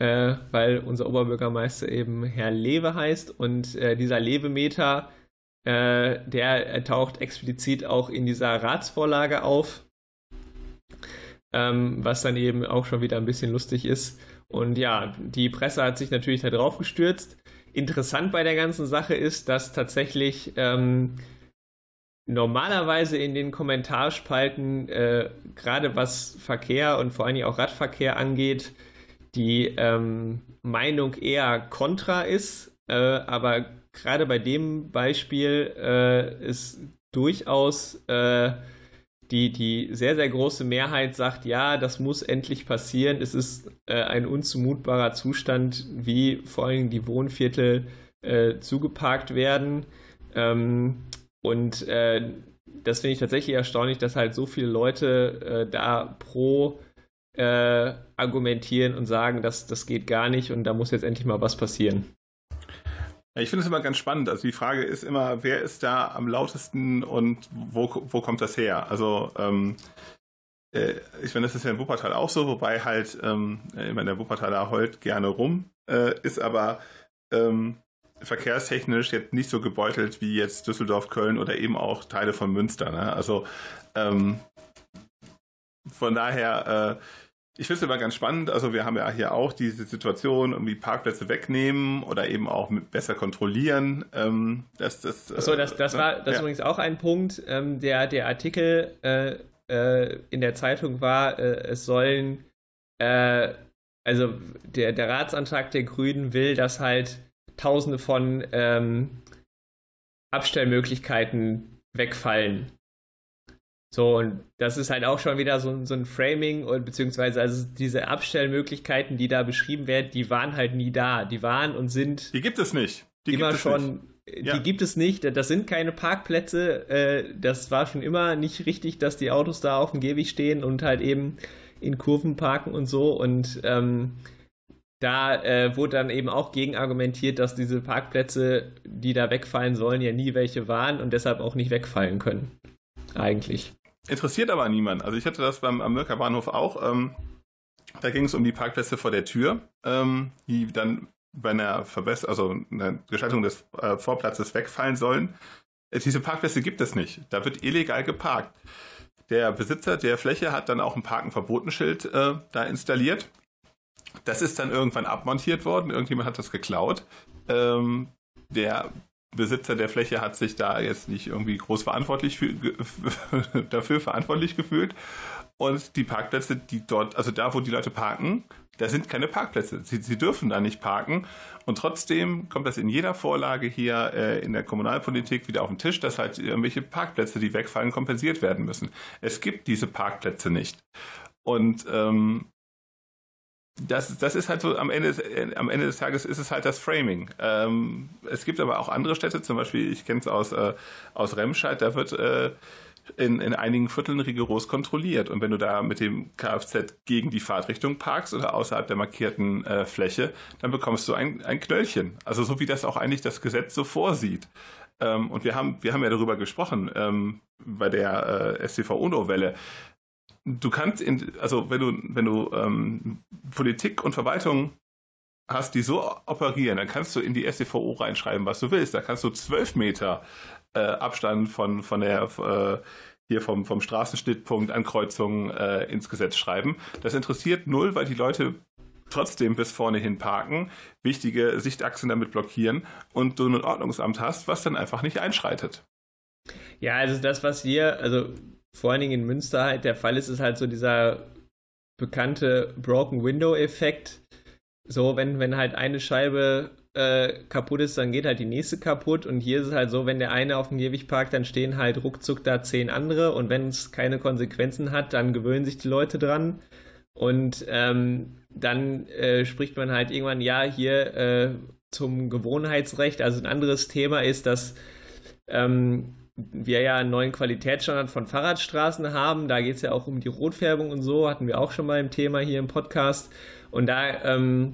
äh, weil unser Oberbürgermeister eben Herr Lewe heißt und äh, dieser Levemeter äh, der taucht explizit auch in dieser Ratsvorlage auf, ähm, was dann eben auch schon wieder ein bisschen lustig ist. Und ja, die Presse hat sich natürlich da drauf gestürzt. Interessant bei der ganzen Sache ist, dass tatsächlich ähm, normalerweise in den Kommentarspalten, äh, gerade was Verkehr und vor allem auch Radverkehr angeht, die ähm, Meinung eher kontra ist, äh, aber gerade bei dem Beispiel äh, ist durchaus äh, die, die sehr, sehr große Mehrheit sagt, ja, das muss endlich passieren. Es ist äh, ein unzumutbarer Zustand, wie vor allem die Wohnviertel äh, zugeparkt werden. Ähm, und äh, das finde ich tatsächlich erstaunlich, dass halt so viele Leute da pro äh, argumentieren und sagen, dass das geht gar nicht und da muss jetzt endlich mal was passieren. Ich finde es immer ganz spannend. Also die Frage ist immer, wer ist da am lautesten und wo, wo kommt das her? Also ähm, äh, ich meine, das ist ja in Wuppertal auch so, wobei halt, ähm, ich meine, der Wuppertaler heult gerne rum, äh, ist aber ähm, verkehrstechnisch jetzt nicht so gebeutelt wie jetzt Düsseldorf, Köln oder eben auch Teile von Münster. Ne? Also ähm, von daher, äh, ich finde es immer ganz spannend. Also wir haben ja hier auch diese Situation, irgendwie Parkplätze wegnehmen oder eben auch besser kontrollieren. Ähm, das, das, äh, Achso, das, das war das ja. übrigens auch ein Punkt. Ähm, der, der Artikel äh, äh, in der Zeitung war, äh, es sollen, äh, also der, der Ratsantrag der Grünen will, dass halt tausende von ähm, Abstellmöglichkeiten wegfallen. So, und das ist halt auch schon wieder so, so ein Framing und beziehungsweise also diese Abstellmöglichkeiten, die da beschrieben werden, die waren halt nie da. Die waren und sind. Die gibt es nicht. Die immer schon. Nicht. Die gibt es nicht. Das sind keine Parkplätze. Äh, das war schon immer nicht richtig, dass die Autos da auf dem Gehweg stehen und halt eben in Kurven parken und so. Und ähm, da äh, wurde dann eben auch gegen argumentiert, dass diese Parkplätze, die da wegfallen sollen, ja nie welche waren und deshalb auch nicht wegfallen können. Eigentlich. Interessiert aber niemand. Also ich hatte das beim am Mörker Bahnhof auch. Ähm, da ging es um die Parkplätze vor der Tür, ähm, die dann bei einer Verbesserung, also einer Gestaltung des äh, Vorplatzes wegfallen sollen. Äh, diese Parkplätze gibt es nicht. Da wird illegal geparkt. Der Besitzer der Fläche hat dann auch ein Parken-Verbotenschild äh, da installiert. Das ist dann irgendwann abmontiert worden. Irgendjemand hat das geklaut. Ähm, der Besitzer der Fläche hat sich da jetzt nicht irgendwie groß verantwortlich für, [LAUGHS] dafür verantwortlich gefühlt. Und die Parkplätze, die dort, also da, wo die Leute parken, da sind keine Parkplätze. Sie, sie dürfen da nicht parken. Und trotzdem kommt das in jeder Vorlage hier äh, in der Kommunalpolitik wieder auf den Tisch, dass halt irgendwelche Parkplätze, die wegfallen, kompensiert werden müssen. Es gibt diese Parkplätze nicht. Und ähm, das, das ist halt so, am Ende, am Ende des Tages ist es halt das Framing. Ähm, es gibt aber auch andere Städte, zum Beispiel, ich kenne es aus, äh, aus Remscheid, da wird äh, in, in einigen Vierteln rigoros kontrolliert. Und wenn du da mit dem Kfz gegen die Fahrtrichtung parkst oder außerhalb der markierten äh, Fläche, dann bekommst du ein, ein Knöllchen. Also so wie das auch eigentlich das Gesetz so vorsieht. Ähm, und wir haben, wir haben ja darüber gesprochen ähm, bei der äh, STV-UNO-Welle du kannst, in, also wenn du, wenn du ähm, Politik und Verwaltung hast, die so operieren, dann kannst du in die SDVO reinschreiben, was du willst. Da kannst du zwölf Meter äh, Abstand von, von der äh, hier vom, vom Straßenschnittpunkt an Kreuzungen äh, ins Gesetz schreiben. Das interessiert null, weil die Leute trotzdem bis vorne hin parken, wichtige Sichtachsen damit blockieren und du ein Ordnungsamt hast, was dann einfach nicht einschreitet. Ja, also das, was wir, also vor allen Dingen in Münster halt der Fall ist, ist halt so dieser bekannte Broken Window-Effekt. So, wenn, wenn halt eine Scheibe äh, kaputt ist, dann geht halt die nächste kaputt. Und hier ist es halt so, wenn der eine auf dem Gehweg parkt, dann stehen halt ruckzuck da zehn andere. Und wenn es keine Konsequenzen hat, dann gewöhnen sich die Leute dran. Und ähm, dann äh, spricht man halt irgendwann, ja, hier äh, zum Gewohnheitsrecht. Also ein anderes Thema ist, dass ähm, wir ja einen neuen Qualitätsstandard von Fahrradstraßen haben. Da geht es ja auch um die Rotfärbung und so, hatten wir auch schon mal im Thema hier im Podcast. Und da ähm,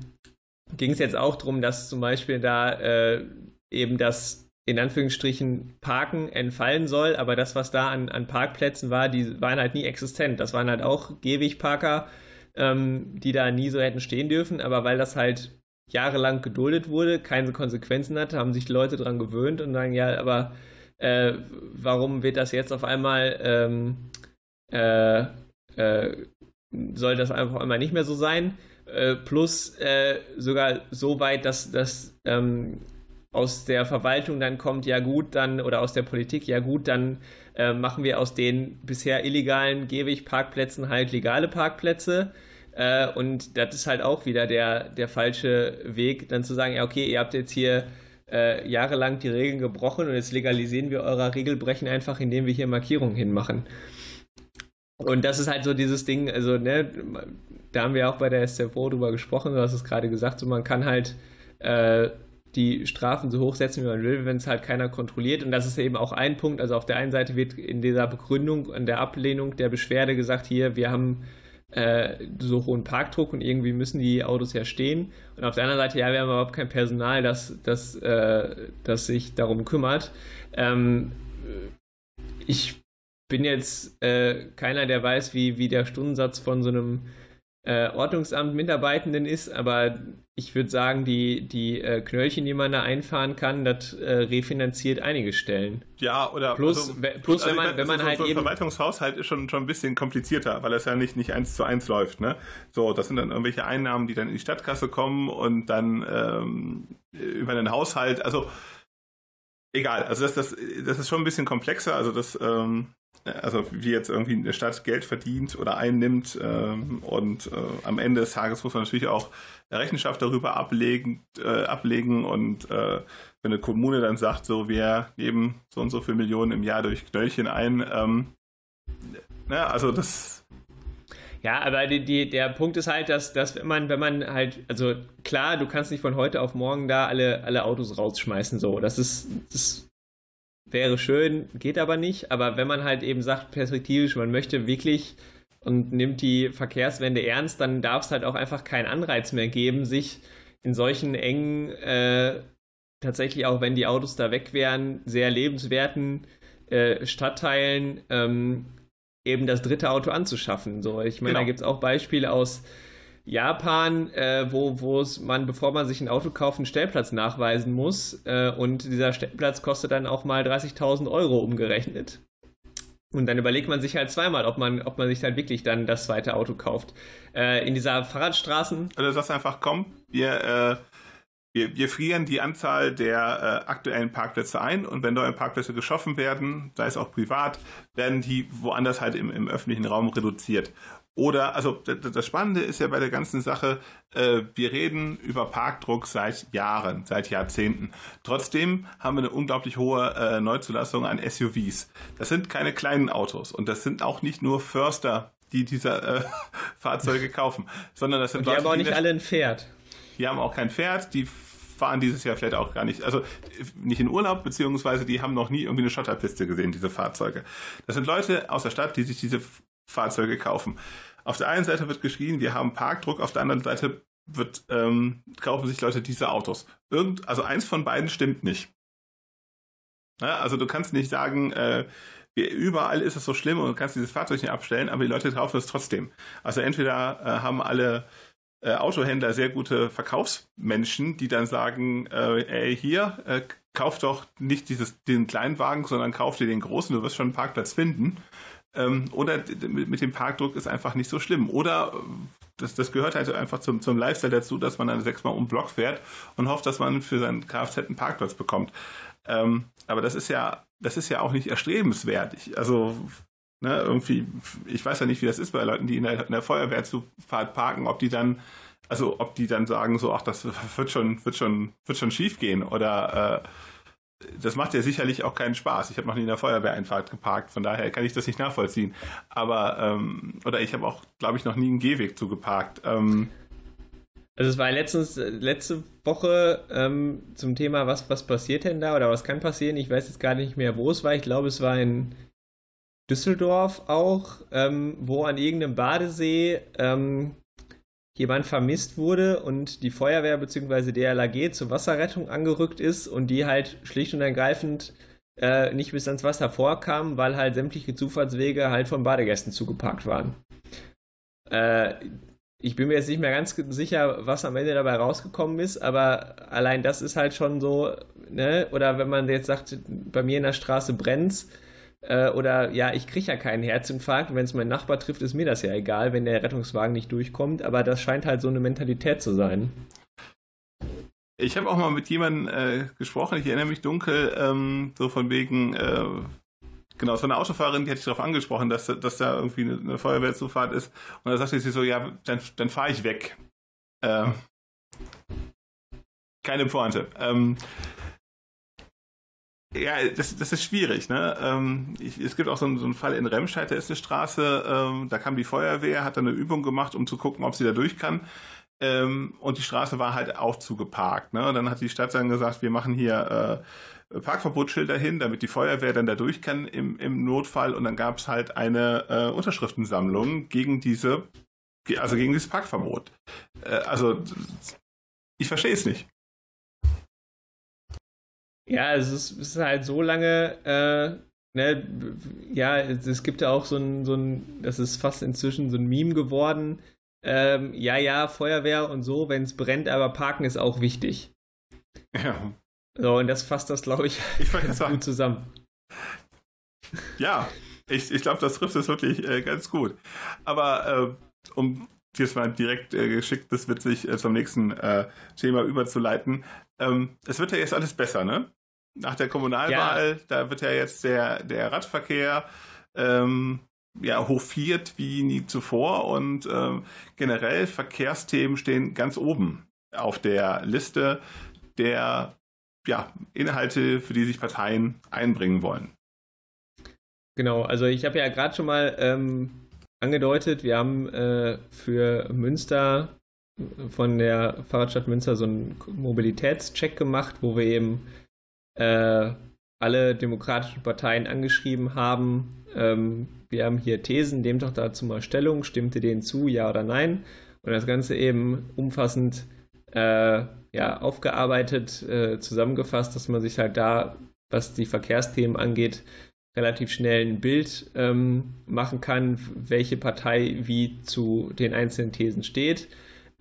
ging es jetzt auch darum, dass zum Beispiel da äh, eben das in Anführungsstrichen Parken entfallen soll, aber das, was da an, an Parkplätzen war, die waren halt nie existent. Das waren halt auch Gehwegparker, ähm, die da nie so hätten stehen dürfen, aber weil das halt jahrelang geduldet wurde, keine Konsequenzen hatte, haben sich die Leute daran gewöhnt und sagen, ja, aber äh, warum wird das jetzt auf einmal, ähm, äh, äh, soll das einfach einmal nicht mehr so sein? Äh, plus äh, sogar so weit, dass das ähm, aus der Verwaltung dann kommt, ja gut, dann, oder aus der Politik, ja gut, dann äh, machen wir aus den bisher illegalen Gehwegparkplätzen halt legale Parkplätze. und das ist halt auch wieder der, der falsche Weg, dann zu sagen, ja, okay, ihr habt jetzt hier äh, jahrelang die Regeln gebrochen und jetzt legalisieren wir eurer Regelbrechen einfach, indem wir hier Markierungen hinmachen. Und das ist halt so dieses Ding, also, ne, da haben wir auch bei der SFO drüber gesprochen, du hast es gerade gesagt, so man kann halt äh, die Strafen so hoch setzen, wie man will, wenn es halt keiner kontrolliert. Und das ist eben auch ein Punkt. Also auf der einen Seite wird in dieser Begründung, in der Ablehnung der Beschwerde gesagt, hier, wir haben äh, so hohen Parkdruck und irgendwie müssen die Autos ja stehen. Und auf der anderen Seite, ja, wir haben überhaupt kein Personal, das, das, äh, das sich darum kümmert. Ähm, ich bin jetzt äh, keiner, der weiß, wie, wie der Stundensatz von so einem äh, Ordnungsamt Mitarbeitenden ist, aber ich würde sagen, die, die äh, Knöllchen, die man da einfahren kann, das äh, refinanziert einige Stellen. Ja, oder plus, also, plus also wenn man, wenn man so, halt so ein eben Verwaltungshaushalt ist schon, schon ein bisschen komplizierter, weil es ja nicht, nicht eins zu eins läuft. Ne? So, das sind dann irgendwelche Einnahmen, die dann in die Stadtkasse kommen und dann ähm, über den Haushalt, also egal, also das, das, das ist schon ein bisschen komplexer, also das ähm, also wie jetzt irgendwie eine Stadt Geld verdient oder einnimmt ähm, und äh, am Ende des Tages muss man natürlich auch Rechenschaft darüber ablegen, äh, ablegen und äh, wenn eine Kommune dann sagt, so wir geben so und so viele Millionen im Jahr durch Knöllchen ein, ähm, na, also das ja, aber die, die, der Punkt ist halt, dass, dass wenn man, wenn man halt, also klar, du kannst nicht von heute auf morgen da alle, alle Autos rausschmeißen, so. Das ist, das wäre schön, geht aber nicht. Aber wenn man halt eben sagt, perspektivisch, man möchte wirklich und nimmt die Verkehrswende ernst, dann darf es halt auch einfach keinen Anreiz mehr geben, sich in solchen engen, äh, tatsächlich auch wenn die Autos da weg wären, sehr lebenswerten äh, Stadtteilen ähm, eben das dritte Auto anzuschaffen. So, ich meine, genau. da gibt es auch Beispiele aus Japan, äh, wo, wo man, bevor man sich ein Auto kauft, einen Stellplatz nachweisen muss. Äh, und dieser Stellplatz kostet dann auch mal 30.000 Euro umgerechnet. Und dann überlegt man sich halt zweimal, ob man, ob man sich dann wirklich dann das zweite Auto kauft. Äh, in dieser Fahrradstraßen. Also das einfach, komm, wir, äh, wir, wir frieren die Anzahl der äh, aktuellen Parkplätze ein und wenn neue Parkplätze geschaffen werden, sei es auch privat, werden die woanders halt im, im öffentlichen Raum reduziert. Oder, also das Spannende ist ja bei der ganzen Sache, äh, wir reden über Parkdruck seit Jahren, seit Jahrzehnten. Trotzdem haben wir eine unglaublich hohe äh, Neuzulassung an SUVs. Das sind keine kleinen Autos und das sind auch nicht nur Förster, die diese äh, [LAUGHS] Fahrzeuge kaufen, sondern das sind und die Leute, haben auch nicht alle ein Pferd. Die haben auch kein Pferd, die fahren dieses Jahr vielleicht auch gar nicht, also nicht in Urlaub, beziehungsweise die haben noch nie irgendwie eine Schotterpiste gesehen, diese Fahrzeuge. Das sind Leute aus der Stadt, die sich diese Fahrzeuge kaufen. Auf der einen Seite wird geschrien, wir haben Parkdruck, auf der anderen Seite wird, ähm, kaufen sich Leute diese Autos. Irgend, also eins von beiden stimmt nicht. Ja, also du kannst nicht sagen, äh, überall ist es so schlimm und du kannst dieses Fahrzeug nicht abstellen, aber die Leute kaufen es trotzdem. Also entweder äh, haben alle äh, Autohändler sehr gute Verkaufsmenschen, die dann sagen, äh, ey, hier, äh, kauf doch nicht dieses, den kleinen Wagen, sondern kauf dir den großen, du wirst schon einen Parkplatz finden. Ähm, oder mit dem Parkdruck ist einfach nicht so schlimm. Oder äh, das, das gehört halt einfach zum, zum Lifestyle dazu, dass man dann sechsmal um den Block fährt und hofft, dass man für sein Kfz einen Parkplatz bekommt. Ähm, aber das ist ja, das ist ja auch nicht erstrebenswert. Ich, also, ne, irgendwie, ich weiß ja nicht, wie das ist bei Leuten, die in der, in der Feuerwehrzufahrt parken, ob die dann, also ob die dann sagen, so, ach, das wird schon, wird schon, wird schon schief gehen oder äh, das macht ja sicherlich auch keinen Spaß. Ich habe noch nie in der Feuerwehreinfahrt geparkt, von daher kann ich das nicht nachvollziehen. Aber, ähm, oder ich habe auch, glaube ich, noch nie einen Gehweg zugeparkt. Ähm, also es war letztens, äh, letzte Woche ähm, zum Thema, was, was passiert denn da oder was kann passieren. Ich weiß jetzt gar nicht mehr, wo es war. Ich glaube, es war in Düsseldorf auch, ähm, wo an irgendeinem Badesee ähm, jemand vermisst wurde und die Feuerwehr bzw. der LAG zur Wasserrettung angerückt ist und die halt schlicht und ergreifend äh, nicht bis ans Wasser vorkam, weil halt sämtliche Zufahrtswege halt von Badegästen zugeparkt waren. Äh, ich bin mir jetzt nicht mehr ganz sicher, was am Ende dabei rausgekommen ist, aber allein das ist halt schon so, ne? Oder wenn man jetzt sagt, bei mir in der Straße brennt's, äh, oder ja, ich kriege ja keinen Herzinfarkt. Wenn es mein Nachbar trifft, ist mir das ja egal, wenn der Rettungswagen nicht durchkommt. Aber das scheint halt so eine Mentalität zu sein. Ich habe auch mal mit jemandem äh, gesprochen, ich erinnere mich dunkel, ähm, so von wegen, äh, genau, so eine Autofahrerin, die hatte ich darauf angesprochen, dass, dass da irgendwie eine, eine Feuerwehrzufahrt ist. Und da sagte sie so, ja, dann, dann fahre ich weg. Ähm, keine Pointe. Ähm, ja, das, das ist schwierig. Ne? Ähm, ich, es gibt auch so einen, so einen Fall in Remscheid, da ist eine Straße, ähm, da kam die Feuerwehr, hat dann eine Übung gemacht, um zu gucken, ob sie da durch kann. Ähm, und die Straße war halt auch zugeparkt. Ne? Dann hat die Stadt dann gesagt, wir machen hier äh, Parkverbotsschilder hin, damit die Feuerwehr dann da durch kann im, im Notfall. Und dann gab es halt eine äh, Unterschriftensammlung gegen diese, also gegen dieses Parkverbot. Äh, also ich verstehe es nicht. Ja, es ist, es ist halt so lange, äh, ne, ja, es gibt ja auch so ein, so ein, das ist fast inzwischen so ein Meme geworden. Ähm, ja, ja, Feuerwehr und so, wenn es brennt, aber Parken ist auch wichtig. Ja. So, und das fasst das, glaube ich, ich ganz gut zusammen. Ja, ich, ich glaube, das trifft es wirklich äh, ganz gut. Aber äh, um jetzt mal direkt äh, geschickt, das witzig äh, zum nächsten äh, Thema überzuleiten. Ähm, es wird ja jetzt alles besser, ne? Nach der Kommunalwahl, ja. da wird ja jetzt der, der Radverkehr ähm, ja, hofiert wie nie zuvor und ähm, generell Verkehrsthemen stehen ganz oben auf der Liste der ja, Inhalte, für die sich Parteien einbringen wollen. Genau, also ich habe ja gerade schon mal ähm, angedeutet, wir haben äh, für Münster von der Fahrradstadt Münster so einen Mobilitätscheck gemacht, wo wir eben äh, alle demokratischen Parteien angeschrieben haben. Ähm, wir haben hier Thesen, nehmt doch dazu mal Stellung, stimmte denen zu, ja oder nein? Und das Ganze eben umfassend äh, ja, aufgearbeitet, äh, zusammengefasst, dass man sich halt da, was die Verkehrsthemen angeht, relativ schnell ein Bild ähm, machen kann, welche Partei wie zu den einzelnen Thesen steht.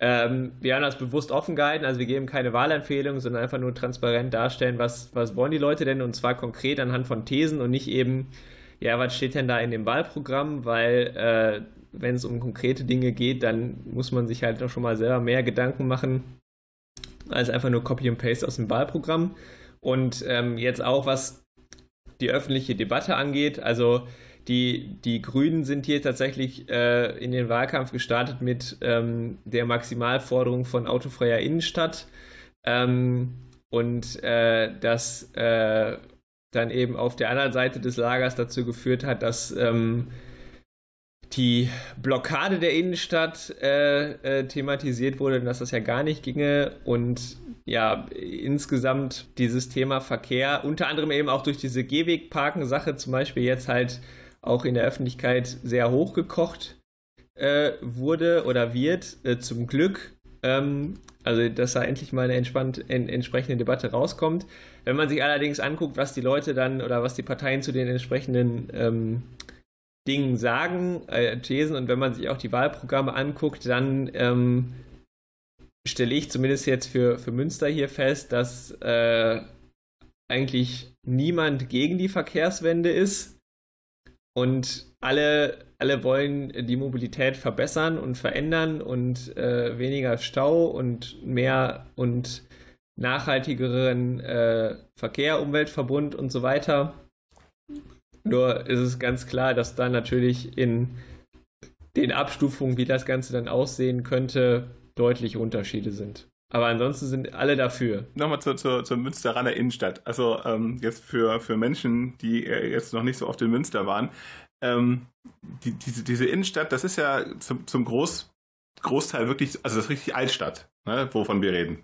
Ähm, wir haben das bewusst offen gehalten, also wir geben keine Wahlempfehlungen, sondern einfach nur transparent darstellen, was, was wollen die Leute denn? Und zwar konkret anhand von Thesen und nicht eben, ja, was steht denn da in dem Wahlprogramm, weil äh, wenn es um konkrete Dinge geht, dann muss man sich halt doch schon mal selber mehr Gedanken machen, als einfach nur Copy and Paste aus dem Wahlprogramm. Und ähm, jetzt auch, was die öffentliche Debatte angeht, also die, die Grünen sind hier tatsächlich äh, in den Wahlkampf gestartet mit ähm, der Maximalforderung von autofreier Innenstadt. Ähm, und äh, das äh, dann eben auf der anderen Seite des Lagers dazu geführt hat, dass ähm, die Blockade der Innenstadt äh, äh, thematisiert wurde, dass das ja gar nicht ginge und ja, insgesamt dieses Thema Verkehr, unter anderem eben auch durch diese Gehwegparken-Sache zum Beispiel jetzt halt auch in der Öffentlichkeit sehr hochgekocht äh, wurde oder wird, äh, zum Glück. Ähm, also, dass da endlich mal eine entspannt, en, entsprechende Debatte rauskommt. Wenn man sich allerdings anguckt, was die Leute dann oder was die Parteien zu den entsprechenden ähm, Dingen sagen, äh, Thesen, und wenn man sich auch die Wahlprogramme anguckt, dann ähm, stelle ich zumindest jetzt für, für Münster hier fest, dass äh, eigentlich niemand gegen die Verkehrswende ist. Und alle, alle wollen die Mobilität verbessern und verändern und äh, weniger Stau und mehr und nachhaltigeren äh, Verkehr, Umweltverbund und so weiter. Nur ist es ganz klar, dass da natürlich in den Abstufungen, wie das Ganze dann aussehen könnte, deutliche Unterschiede sind. Aber ansonsten sind alle dafür. Nochmal zur, zur, zur Münsteraner Innenstadt. Also ähm, jetzt für, für Menschen, die äh, jetzt noch nicht so oft in Münster waren. Ähm, die, diese, diese Innenstadt, das ist ja zum, zum Groß, Großteil wirklich, also das ist richtig Altstadt, ne, wovon wir reden.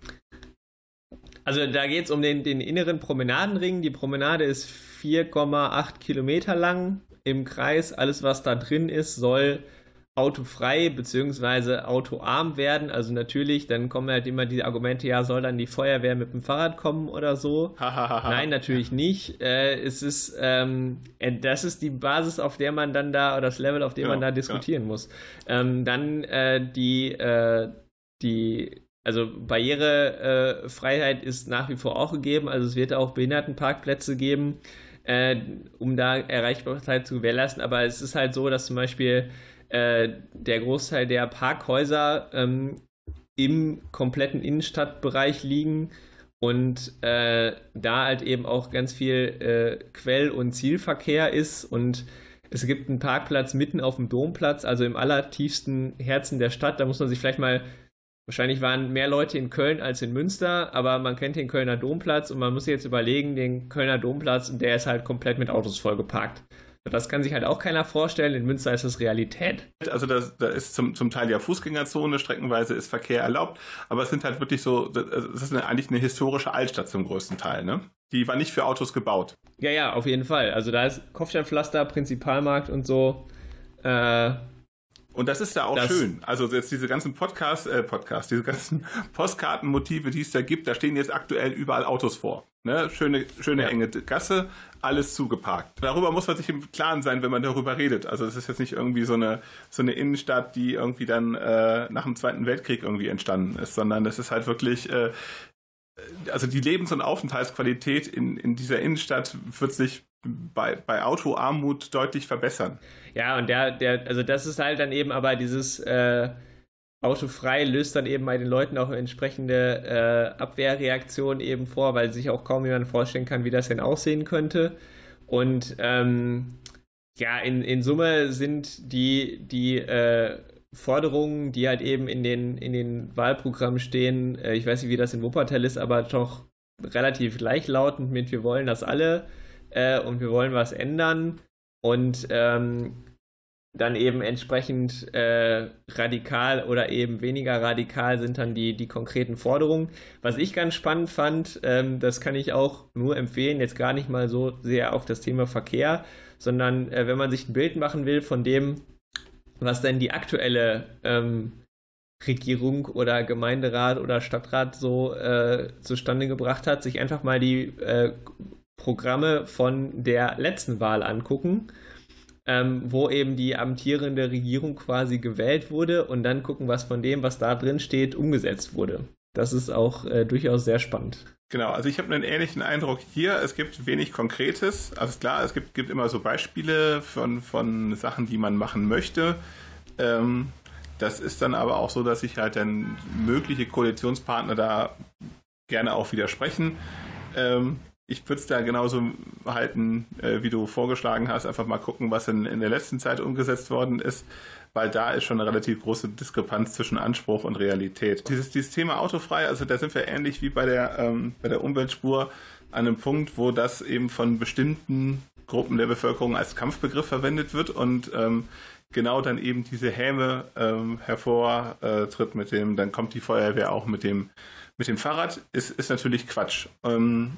Also da geht es um den, den inneren Promenadenring. Die Promenade ist 4,8 Kilometer lang im Kreis. Alles, was da drin ist, soll autofrei bzw. autoarm werden. Also natürlich, dann kommen halt immer die Argumente, ja, soll dann die Feuerwehr mit dem Fahrrad kommen oder so? Nein, natürlich nicht. Äh, es ist, ähm, äh, das ist die Basis, auf der man dann da, oder das Level, auf dem genau, man da diskutieren ja. muss. Ähm, dann äh, die, äh, die also Barrierefreiheit ist nach wie vor auch gegeben. Also es wird auch Behindertenparkplätze geben, äh, um da Erreichbarkeit zu gewährleisten. Aber es ist halt so, dass zum Beispiel äh, der Großteil der Parkhäuser ähm, im kompletten Innenstadtbereich liegen und äh, da halt eben auch ganz viel äh, Quell- und Zielverkehr ist und es gibt einen Parkplatz mitten auf dem Domplatz, also im allertiefsten Herzen der Stadt. Da muss man sich vielleicht mal, wahrscheinlich waren mehr Leute in Köln als in Münster, aber man kennt den Kölner Domplatz und man muss jetzt überlegen, den Kölner Domplatz, der ist halt komplett mit Autos vollgeparkt. Das kann sich halt auch keiner vorstellen. In Münster ist das Realität. Also da ist zum, zum Teil ja Fußgängerzone, streckenweise ist Verkehr erlaubt, aber es sind halt wirklich so, das ist eine, eigentlich eine historische Altstadt zum größten Teil, ne? Die war nicht für Autos gebaut. Ja, ja, auf jeden Fall. Also da ist Kopfsteinpflaster, Prinzipalmarkt und so. Äh, und das ist da auch das schön. Also jetzt diese ganzen Podcast, äh, Podcast, diese ganzen [LAUGHS] Postkartenmotive, die es da gibt, da stehen jetzt aktuell überall Autos vor. Ne? Schöne, schöne ja. enge Gasse, alles zugeparkt. Darüber muss man sich im Klaren sein, wenn man darüber redet. Also es ist jetzt nicht irgendwie so eine, so eine Innenstadt, die irgendwie dann äh, nach dem Zweiten Weltkrieg irgendwie entstanden ist, sondern das ist halt wirklich äh, also die Lebens- und Aufenthaltsqualität in, in dieser Innenstadt wird sich bei, bei Autoarmut deutlich verbessern. Ja, und der, der, also das ist halt dann eben aber dieses äh, Autofrei löst dann eben bei den Leuten auch entsprechende äh, Abwehrreaktionen eben vor, weil sich auch kaum jemand vorstellen kann, wie das denn aussehen könnte. Und ähm, ja, in, in Summe sind die, die äh, Forderungen, die halt eben in den, in den Wahlprogrammen stehen, äh, ich weiß nicht, wie das in Wuppertal ist, aber doch relativ gleichlautend mit wir wollen das alle äh, und wir wollen was ändern und ähm, dann eben entsprechend äh, radikal oder eben weniger radikal sind dann die, die konkreten Forderungen. Was ich ganz spannend fand, ähm, das kann ich auch nur empfehlen, jetzt gar nicht mal so sehr auf das Thema Verkehr, sondern äh, wenn man sich ein Bild machen will von dem, was denn die aktuelle ähm, Regierung oder Gemeinderat oder Stadtrat so äh, zustande gebracht hat, sich einfach mal die äh, Programme von der letzten Wahl angucken, ähm, wo eben die amtierende Regierung quasi gewählt wurde und dann gucken, was von dem, was da drin steht, umgesetzt wurde. Das ist auch äh, durchaus sehr spannend. Genau, also ich habe einen ähnlichen Eindruck hier. Es gibt wenig Konkretes. Also klar, es gibt, gibt immer so Beispiele von, von Sachen, die man machen möchte. Ähm, das ist dann aber auch so, dass sich halt dann mögliche Koalitionspartner da gerne auch widersprechen. Ähm, ich würde es da genauso halten, äh, wie du vorgeschlagen hast. Einfach mal gucken, was in, in der letzten Zeit umgesetzt worden ist, weil da ist schon eine relativ große Diskrepanz zwischen Anspruch und Realität. Dieses, dieses Thema autofrei, also da sind wir ähnlich wie bei der, ähm, bei der Umweltspur an einem Punkt, wo das eben von bestimmten Gruppen der Bevölkerung als Kampfbegriff verwendet wird und ähm, genau dann eben diese Häme ähm, hervortritt mit dem, dann kommt die Feuerwehr auch mit dem mit dem Fahrrad ist, ist natürlich Quatsch. Ähm,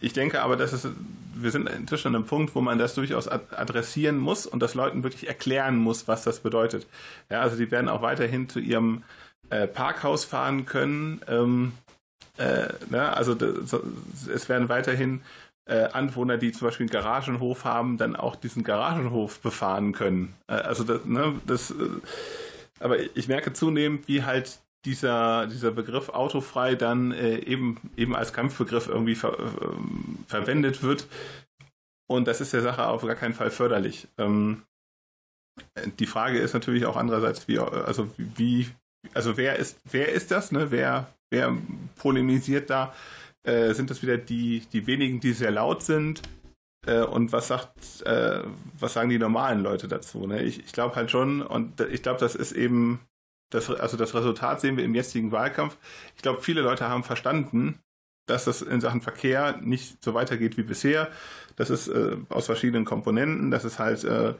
ich denke aber, dass es, wir sind inzwischen an einem Punkt, wo man das durchaus adressieren muss und das Leuten wirklich erklären muss, was das bedeutet. Ja, also die werden auch weiterhin zu ihrem äh, Parkhaus fahren können. Ähm, äh, ne, also das, es werden weiterhin äh, Anwohner, die zum Beispiel einen Garagenhof haben, dann auch diesen Garagenhof befahren können. Äh, also das, ne, das äh, aber ich merke zunehmend, wie halt dieser, dieser Begriff autofrei dann äh, eben, eben als Kampfbegriff irgendwie ver, äh, verwendet wird. Und das ist der Sache auf gar keinen Fall förderlich. Ähm, die Frage ist natürlich auch andererseits, wie, also wie, also wer ist, wer ist das, ne? Wer, wer polemisiert da? Äh, sind das wieder die, die wenigen, die sehr laut sind? Äh, und was sagt, äh, was sagen die normalen Leute dazu? Ne? Ich, ich glaube halt schon, und ich glaube, das ist eben das, also das Resultat sehen wir im jetzigen Wahlkampf. Ich glaube, viele Leute haben verstanden, dass das in Sachen Verkehr nicht so weitergeht wie bisher. Das ist äh, aus verschiedenen Komponenten. Das ist halt äh,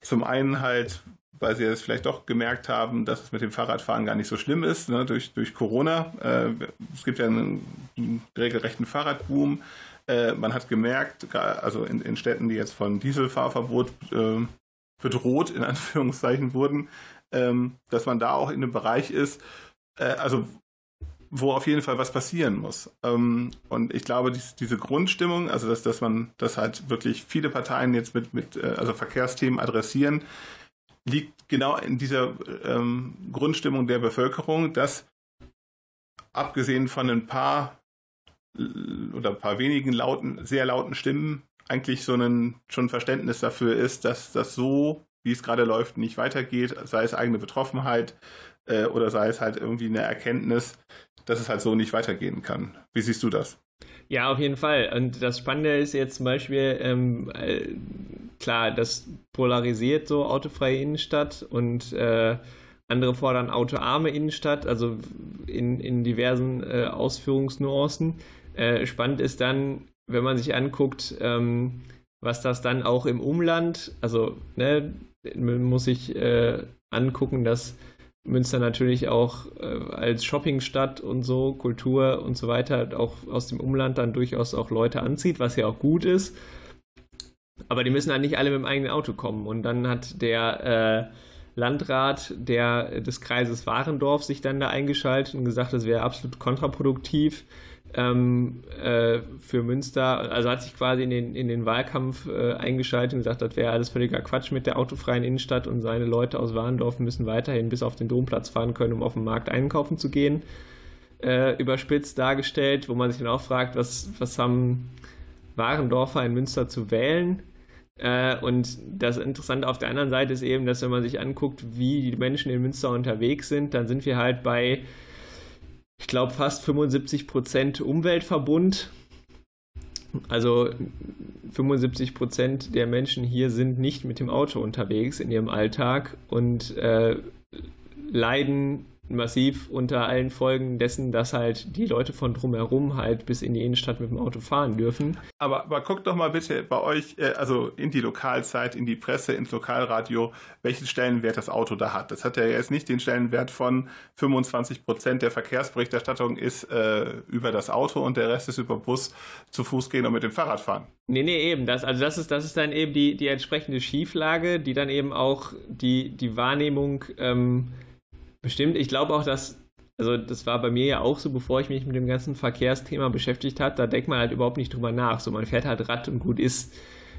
zum einen halt, weil sie es vielleicht doch gemerkt haben, dass es mit dem Fahrradfahren gar nicht so schlimm ist, ne, durch, durch Corona. Äh, es gibt ja einen, einen regelrechten Fahrradboom. Äh, man hat gemerkt, also in, in, Städten, die jetzt von Dieselfahrverbot äh, bedroht, in Anführungszeichen wurden, ähm, dass man da auch in einem Bereich ist, äh, also wo auf jeden Fall was passieren muss. Ähm, und ich glaube, dies, diese Grundstimmung, also dass, dass man, dass halt wirklich viele Parteien jetzt mit, mit äh, also Verkehrsthemen adressieren, liegt genau in dieser ähm, Grundstimmung der Bevölkerung, dass abgesehen von ein paar oder ein paar wenigen lauten, sehr lauten Stimmen eigentlich so ein schon Verständnis dafür ist, dass das so wie es gerade läuft, nicht weitergeht, sei es eigene Betroffenheit äh, oder sei es halt irgendwie eine Erkenntnis, dass es halt so nicht weitergehen kann. Wie siehst du das? Ja, auf jeden Fall. Und das Spannende ist jetzt zum Beispiel, ähm, äh, klar, das polarisiert so autofreie Innenstadt und äh, andere fordern autoarme Innenstadt, also in, in diversen äh, Ausführungsnuancen. Äh, spannend ist dann, wenn man sich anguckt, ähm, was das dann auch im Umland, also ne, muss sich äh, angucken, dass Münster natürlich auch äh, als Shoppingstadt und so, Kultur und so weiter, auch aus dem Umland dann durchaus auch Leute anzieht, was ja auch gut ist. Aber die müssen halt nicht alle mit dem eigenen Auto kommen. Und dann hat der äh, Landrat der, des Kreises Warendorf sich dann da eingeschaltet und gesagt, das wäre absolut kontraproduktiv ähm, äh, für Münster. Also hat sich quasi in den, in den Wahlkampf äh, eingeschaltet und gesagt, das wäre alles völliger Quatsch mit der autofreien Innenstadt und seine Leute aus Warendorf müssen weiterhin bis auf den Domplatz fahren können, um auf den Markt einkaufen zu gehen. Äh, überspitzt dargestellt, wo man sich dann auch fragt, was, was haben Warendorfer in Münster zu wählen? Äh, und das Interessante auf der anderen Seite ist eben, dass wenn man sich anguckt, wie die Menschen in Münster unterwegs sind, dann sind wir halt bei, ich glaube, fast 75 Prozent Umweltverbund. Also 75 Prozent der Menschen hier sind nicht mit dem Auto unterwegs in ihrem Alltag und äh, leiden massiv unter allen Folgen dessen, dass halt die Leute von drumherum halt bis in die Innenstadt mit dem Auto fahren dürfen. Aber, aber guckt doch mal bitte bei euch, äh, also in die Lokalzeit, in die Presse, ins Lokalradio, welchen Stellenwert das Auto da hat. Das hat ja jetzt nicht den Stellenwert von 25 Prozent der Verkehrsberichterstattung ist äh, über das Auto und der Rest ist über Bus, zu Fuß gehen und mit dem Fahrrad fahren. Nee, nee, eben. Das, also das ist, das ist dann eben die, die entsprechende Schieflage, die dann eben auch die, die Wahrnehmung ähm, Bestimmt. Ich glaube auch, dass, also das war bei mir ja auch so, bevor ich mich mit dem ganzen Verkehrsthema beschäftigt habe, da denkt man halt überhaupt nicht drüber nach. So, man fährt halt Rad und gut ist.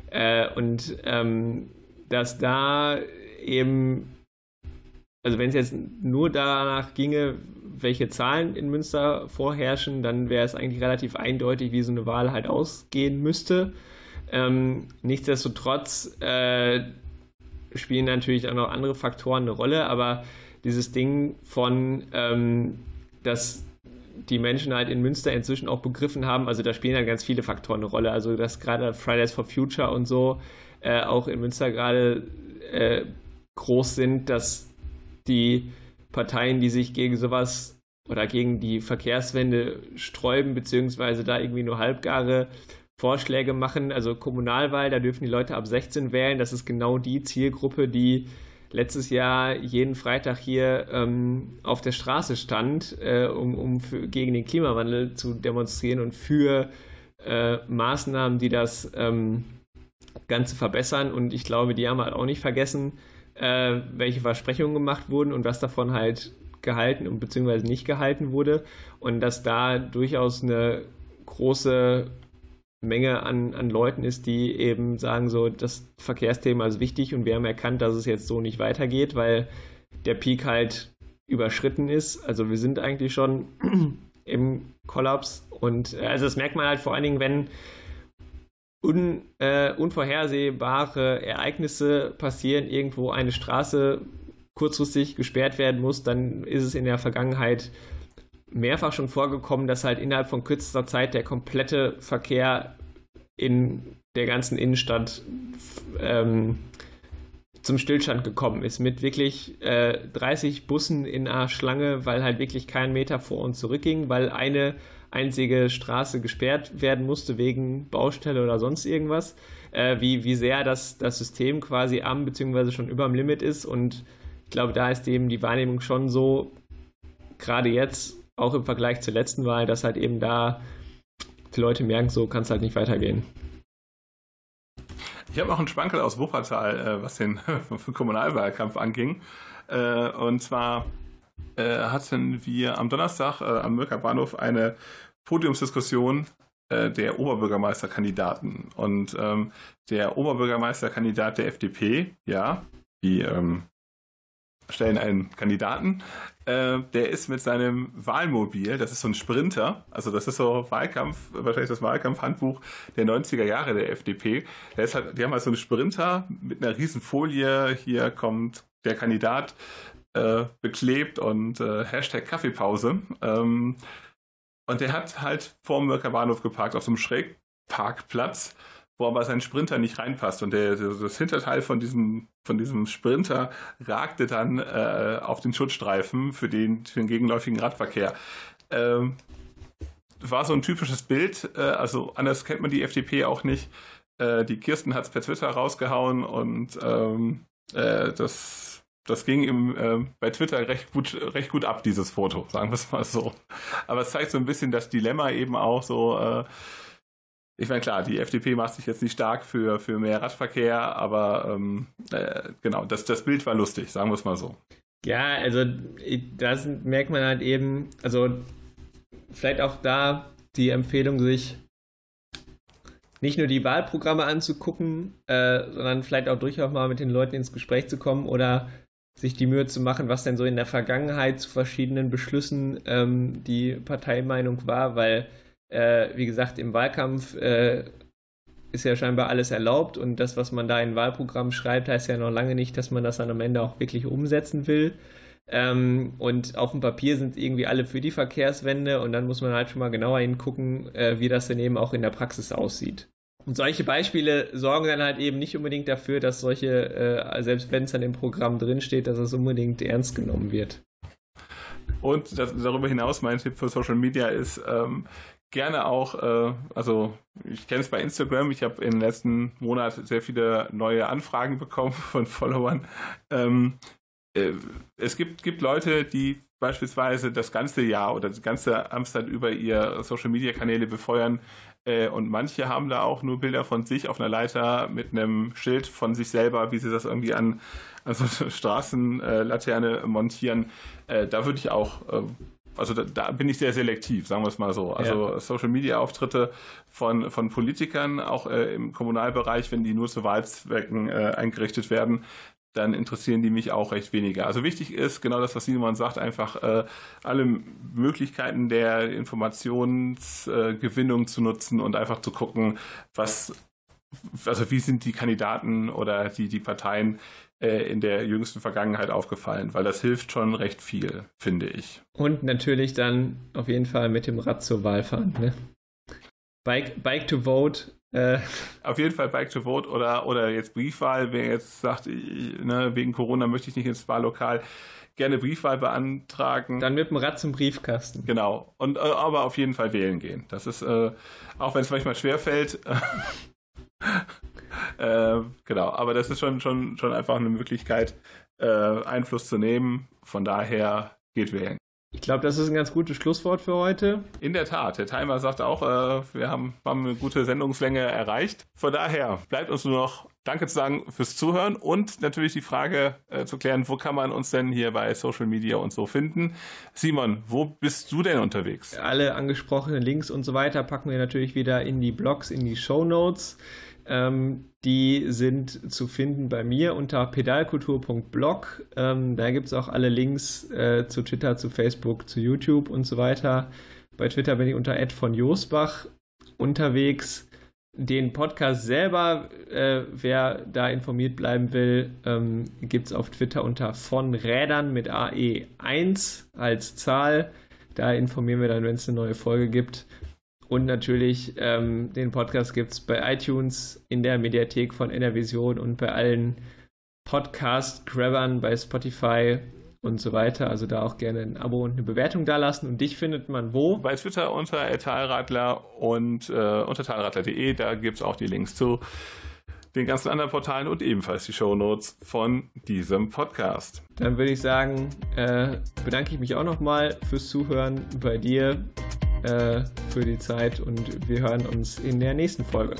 Äh, und ähm, dass da eben, also wenn es jetzt nur danach ginge, welche Zahlen in Münster vorherrschen, dann wäre es eigentlich relativ eindeutig, wie so eine Wahl halt ausgehen müsste. Ähm, nichtsdestotrotz äh, spielen natürlich auch noch andere Faktoren eine Rolle, aber dieses Ding von, ähm, dass die Menschen halt in Münster inzwischen auch begriffen haben, also da spielen halt ganz viele Faktoren eine Rolle. Also dass gerade Fridays for Future und so äh, auch in Münster gerade äh, groß sind, dass die Parteien, die sich gegen sowas oder gegen die Verkehrswende sträuben, beziehungsweise da irgendwie nur halbgare Vorschläge machen. Also Kommunalwahl, da dürfen die Leute ab 16 wählen. Das ist genau die Zielgruppe, die letztes Jahr jeden Freitag hier ähm, auf der Straße stand, äh, um, um für, gegen den Klimawandel zu demonstrieren und für äh, Maßnahmen, die das ähm, Ganze verbessern. Und ich glaube, die haben halt auch nicht vergessen, äh, welche Versprechungen gemacht wurden und was davon halt gehalten und beziehungsweise nicht gehalten wurde. Und dass da durchaus eine große Menge an, an Leuten ist, die eben sagen, so, das Verkehrsthema ist wichtig und wir haben erkannt, dass es jetzt so nicht weitergeht, weil der Peak halt überschritten ist. Also wir sind eigentlich schon [CLEARS THROAT] im Kollaps und äh, also das merkt man halt vor allen Dingen, wenn un, äh, unvorhersehbare Ereignisse passieren, irgendwo eine Straße kurzfristig gesperrt werden muss, dann ist es in der Vergangenheit mehrfach schon vorgekommen, dass halt innerhalb von kürzester Zeit der komplette Verkehr in der ganzen Innenstadt ähm, zum Stillstand gekommen ist. Mit wirklich äh, 30 Bussen in einer Schlange, weil halt wirklich kein Meter vor uns zurückging, weil eine einzige Straße gesperrt werden musste wegen Baustelle oder sonst irgendwas. Äh, wie, wie sehr das, das System quasi am bzw. schon über dem Limit ist. Und ich glaube, da ist eben die Wahrnehmung schon so, gerade jetzt, auch im Vergleich zur letzten Wahl, dass halt eben da die Leute merken, so kann es halt nicht weitergehen. Ich habe auch einen Schwankel aus Wuppertal, äh, was den [LAUGHS] Kommunalwahlkampf anging. Äh, und zwar äh, hatten wir am Donnerstag am Mürker Bahnhof eine Podiumsdiskussion der Oberbürgermeisterkandidaten. Und ähm, der Oberbürgermeisterkandidat der FDP, ja, wie ähm, stellen einen Kandidaten, äh, der ist mit seinem Wahlmobil, das ist so ein Sprinter, also das ist so Wahlkampf, wahrscheinlich das Wahlkampfhandbuch der 90er Jahre der FDP. Der ist halt, die haben halt so einen Sprinter mit einer riesen Folie, hier kommt der Kandidat äh, beklebt und äh, Hashtag Kaffeepause. Ähm, und der hat halt vor dem Mörker Bahnhof geparkt auf so einem Schrägparkplatz wo aber sein Sprinter nicht reinpasst. Und der, das Hinterteil von diesem, von diesem Sprinter ragte dann äh, auf den Schutzstreifen für den, für den gegenläufigen Radverkehr. Ähm, war so ein typisches Bild, äh, also anders kennt man die FDP auch nicht. Äh, die Kirsten hat es per Twitter rausgehauen und ähm, äh, das, das ging im, äh, bei Twitter recht gut, recht gut ab, dieses Foto, sagen wir es mal so. Aber es zeigt so ein bisschen das Dilemma eben auch so, äh, ich meine, klar, die FDP macht sich jetzt nicht stark für, für mehr Radverkehr, aber ähm, äh, genau, das, das Bild war lustig, sagen wir es mal so. Ja, also das merkt man halt eben, also vielleicht auch da die Empfehlung, sich nicht nur die Wahlprogramme anzugucken, äh, sondern vielleicht auch durchaus mal mit den Leuten ins Gespräch zu kommen oder sich die Mühe zu machen, was denn so in der Vergangenheit zu verschiedenen Beschlüssen ähm, die Parteimeinung war, weil äh, wie gesagt, im Wahlkampf äh, ist ja scheinbar alles erlaubt und das, was man da in Wahlprogramm schreibt, heißt ja noch lange nicht, dass man das dann am Ende auch wirklich umsetzen will. Ähm, und auf dem Papier sind irgendwie alle für die Verkehrswende und dann muss man halt schon mal genauer hingucken, äh, wie das denn eben auch in der Praxis aussieht. Und solche Beispiele sorgen dann halt eben nicht unbedingt dafür, dass solche, äh, selbst wenn es dann im Programm drinsteht, dass es unbedingt ernst genommen wird. Und das, darüber hinaus mein Tipp für Social Media ist, ähm, gerne auch, äh, also ich kenne es bei Instagram, ich habe den letzten Monaten sehr viele neue Anfragen bekommen [LAUGHS] von Followern. Ähm, äh, es gibt, gibt Leute, die beispielsweise das ganze Jahr oder die ganze Amtszeit über ihr Social Media Kanäle befeuern. Äh, und manche haben da auch nur Bilder von sich auf einer Leiter mit einem Schild von sich selber, wie sie das irgendwie an, an so eine Straßenlaterne montieren. Äh, da würde ich auch äh, also da, da, bin ich sehr selektiv, sagen wir es mal so. Also ja. Social Media Auftritte von, von Politikern, auch äh, im Kommunalbereich, wenn die nur zu Wahlzwecken äh, eingerichtet werden, dann interessieren die mich auch recht weniger. Also wichtig ist genau das, was Simon sagt, einfach äh, alle Möglichkeiten der Informationsgewinnung zu nutzen und einfach zu gucken, was, also wie sind die Kandidaten oder die, die Parteien äh, in der jüngsten Vergangenheit aufgefallen, weil das hilft schon recht viel, finde ich. Und natürlich dann auf jeden Fall mit dem Rad zur Wahl fahren. Ne? Bike, Bike to Vote. Äh. Auf jeden Fall Bike to Vote oder, oder jetzt Briefwahl. Wer jetzt sagt, ich, ne, wegen Corona möchte ich nicht ins Wahllokal, gerne Briefwahl beantragen. Dann mit dem Rad zum Briefkasten. Genau. Und äh, aber auf jeden Fall wählen gehen. Das ist, äh, auch wenn es manchmal schwerfällt, [LAUGHS] äh, genau, aber das ist schon, schon, schon einfach eine Möglichkeit, äh, Einfluss zu nehmen. Von daher geht wählen. Ich glaube, das ist ein ganz gutes Schlusswort für heute. In der Tat. Der Timer sagt auch, äh, wir haben, haben eine gute Sendungslänge erreicht. Von daher bleibt uns nur noch Danke zu sagen fürs Zuhören und natürlich die Frage äh, zu klären, wo kann man uns denn hier bei Social Media und so finden? Simon, wo bist du denn unterwegs? Alle angesprochenen Links und so weiter packen wir natürlich wieder in die Blogs, in die Show Notes. Ähm, die sind zu finden bei mir unter pedalkultur.blog. Ähm, da gibt es auch alle Links äh, zu Twitter, zu Facebook, zu YouTube und so weiter. Bei Twitter bin ich unter Ed von Josbach unterwegs. Den Podcast selber, äh, wer da informiert bleiben will, ähm, gibt es auf Twitter unter von Rädern mit AE1 als Zahl. Da informieren wir dann, wenn es eine neue Folge gibt. Und natürlich, ähm, den Podcast gibt es bei iTunes, in der Mediathek von Enervision und bei allen Podcast-Grabbern bei Spotify und so weiter. Also da auch gerne ein Abo und eine Bewertung dalassen. Und dich findet man wo? Bei Twitter unter Talradler und äh, unter talradler.de. Da gibt es auch die Links zu den ganzen anderen Portalen und ebenfalls die Shownotes von diesem Podcast. Dann würde ich sagen, äh, bedanke ich mich auch nochmal fürs Zuhören bei dir äh, für die Zeit und wir hören uns in der nächsten Folge.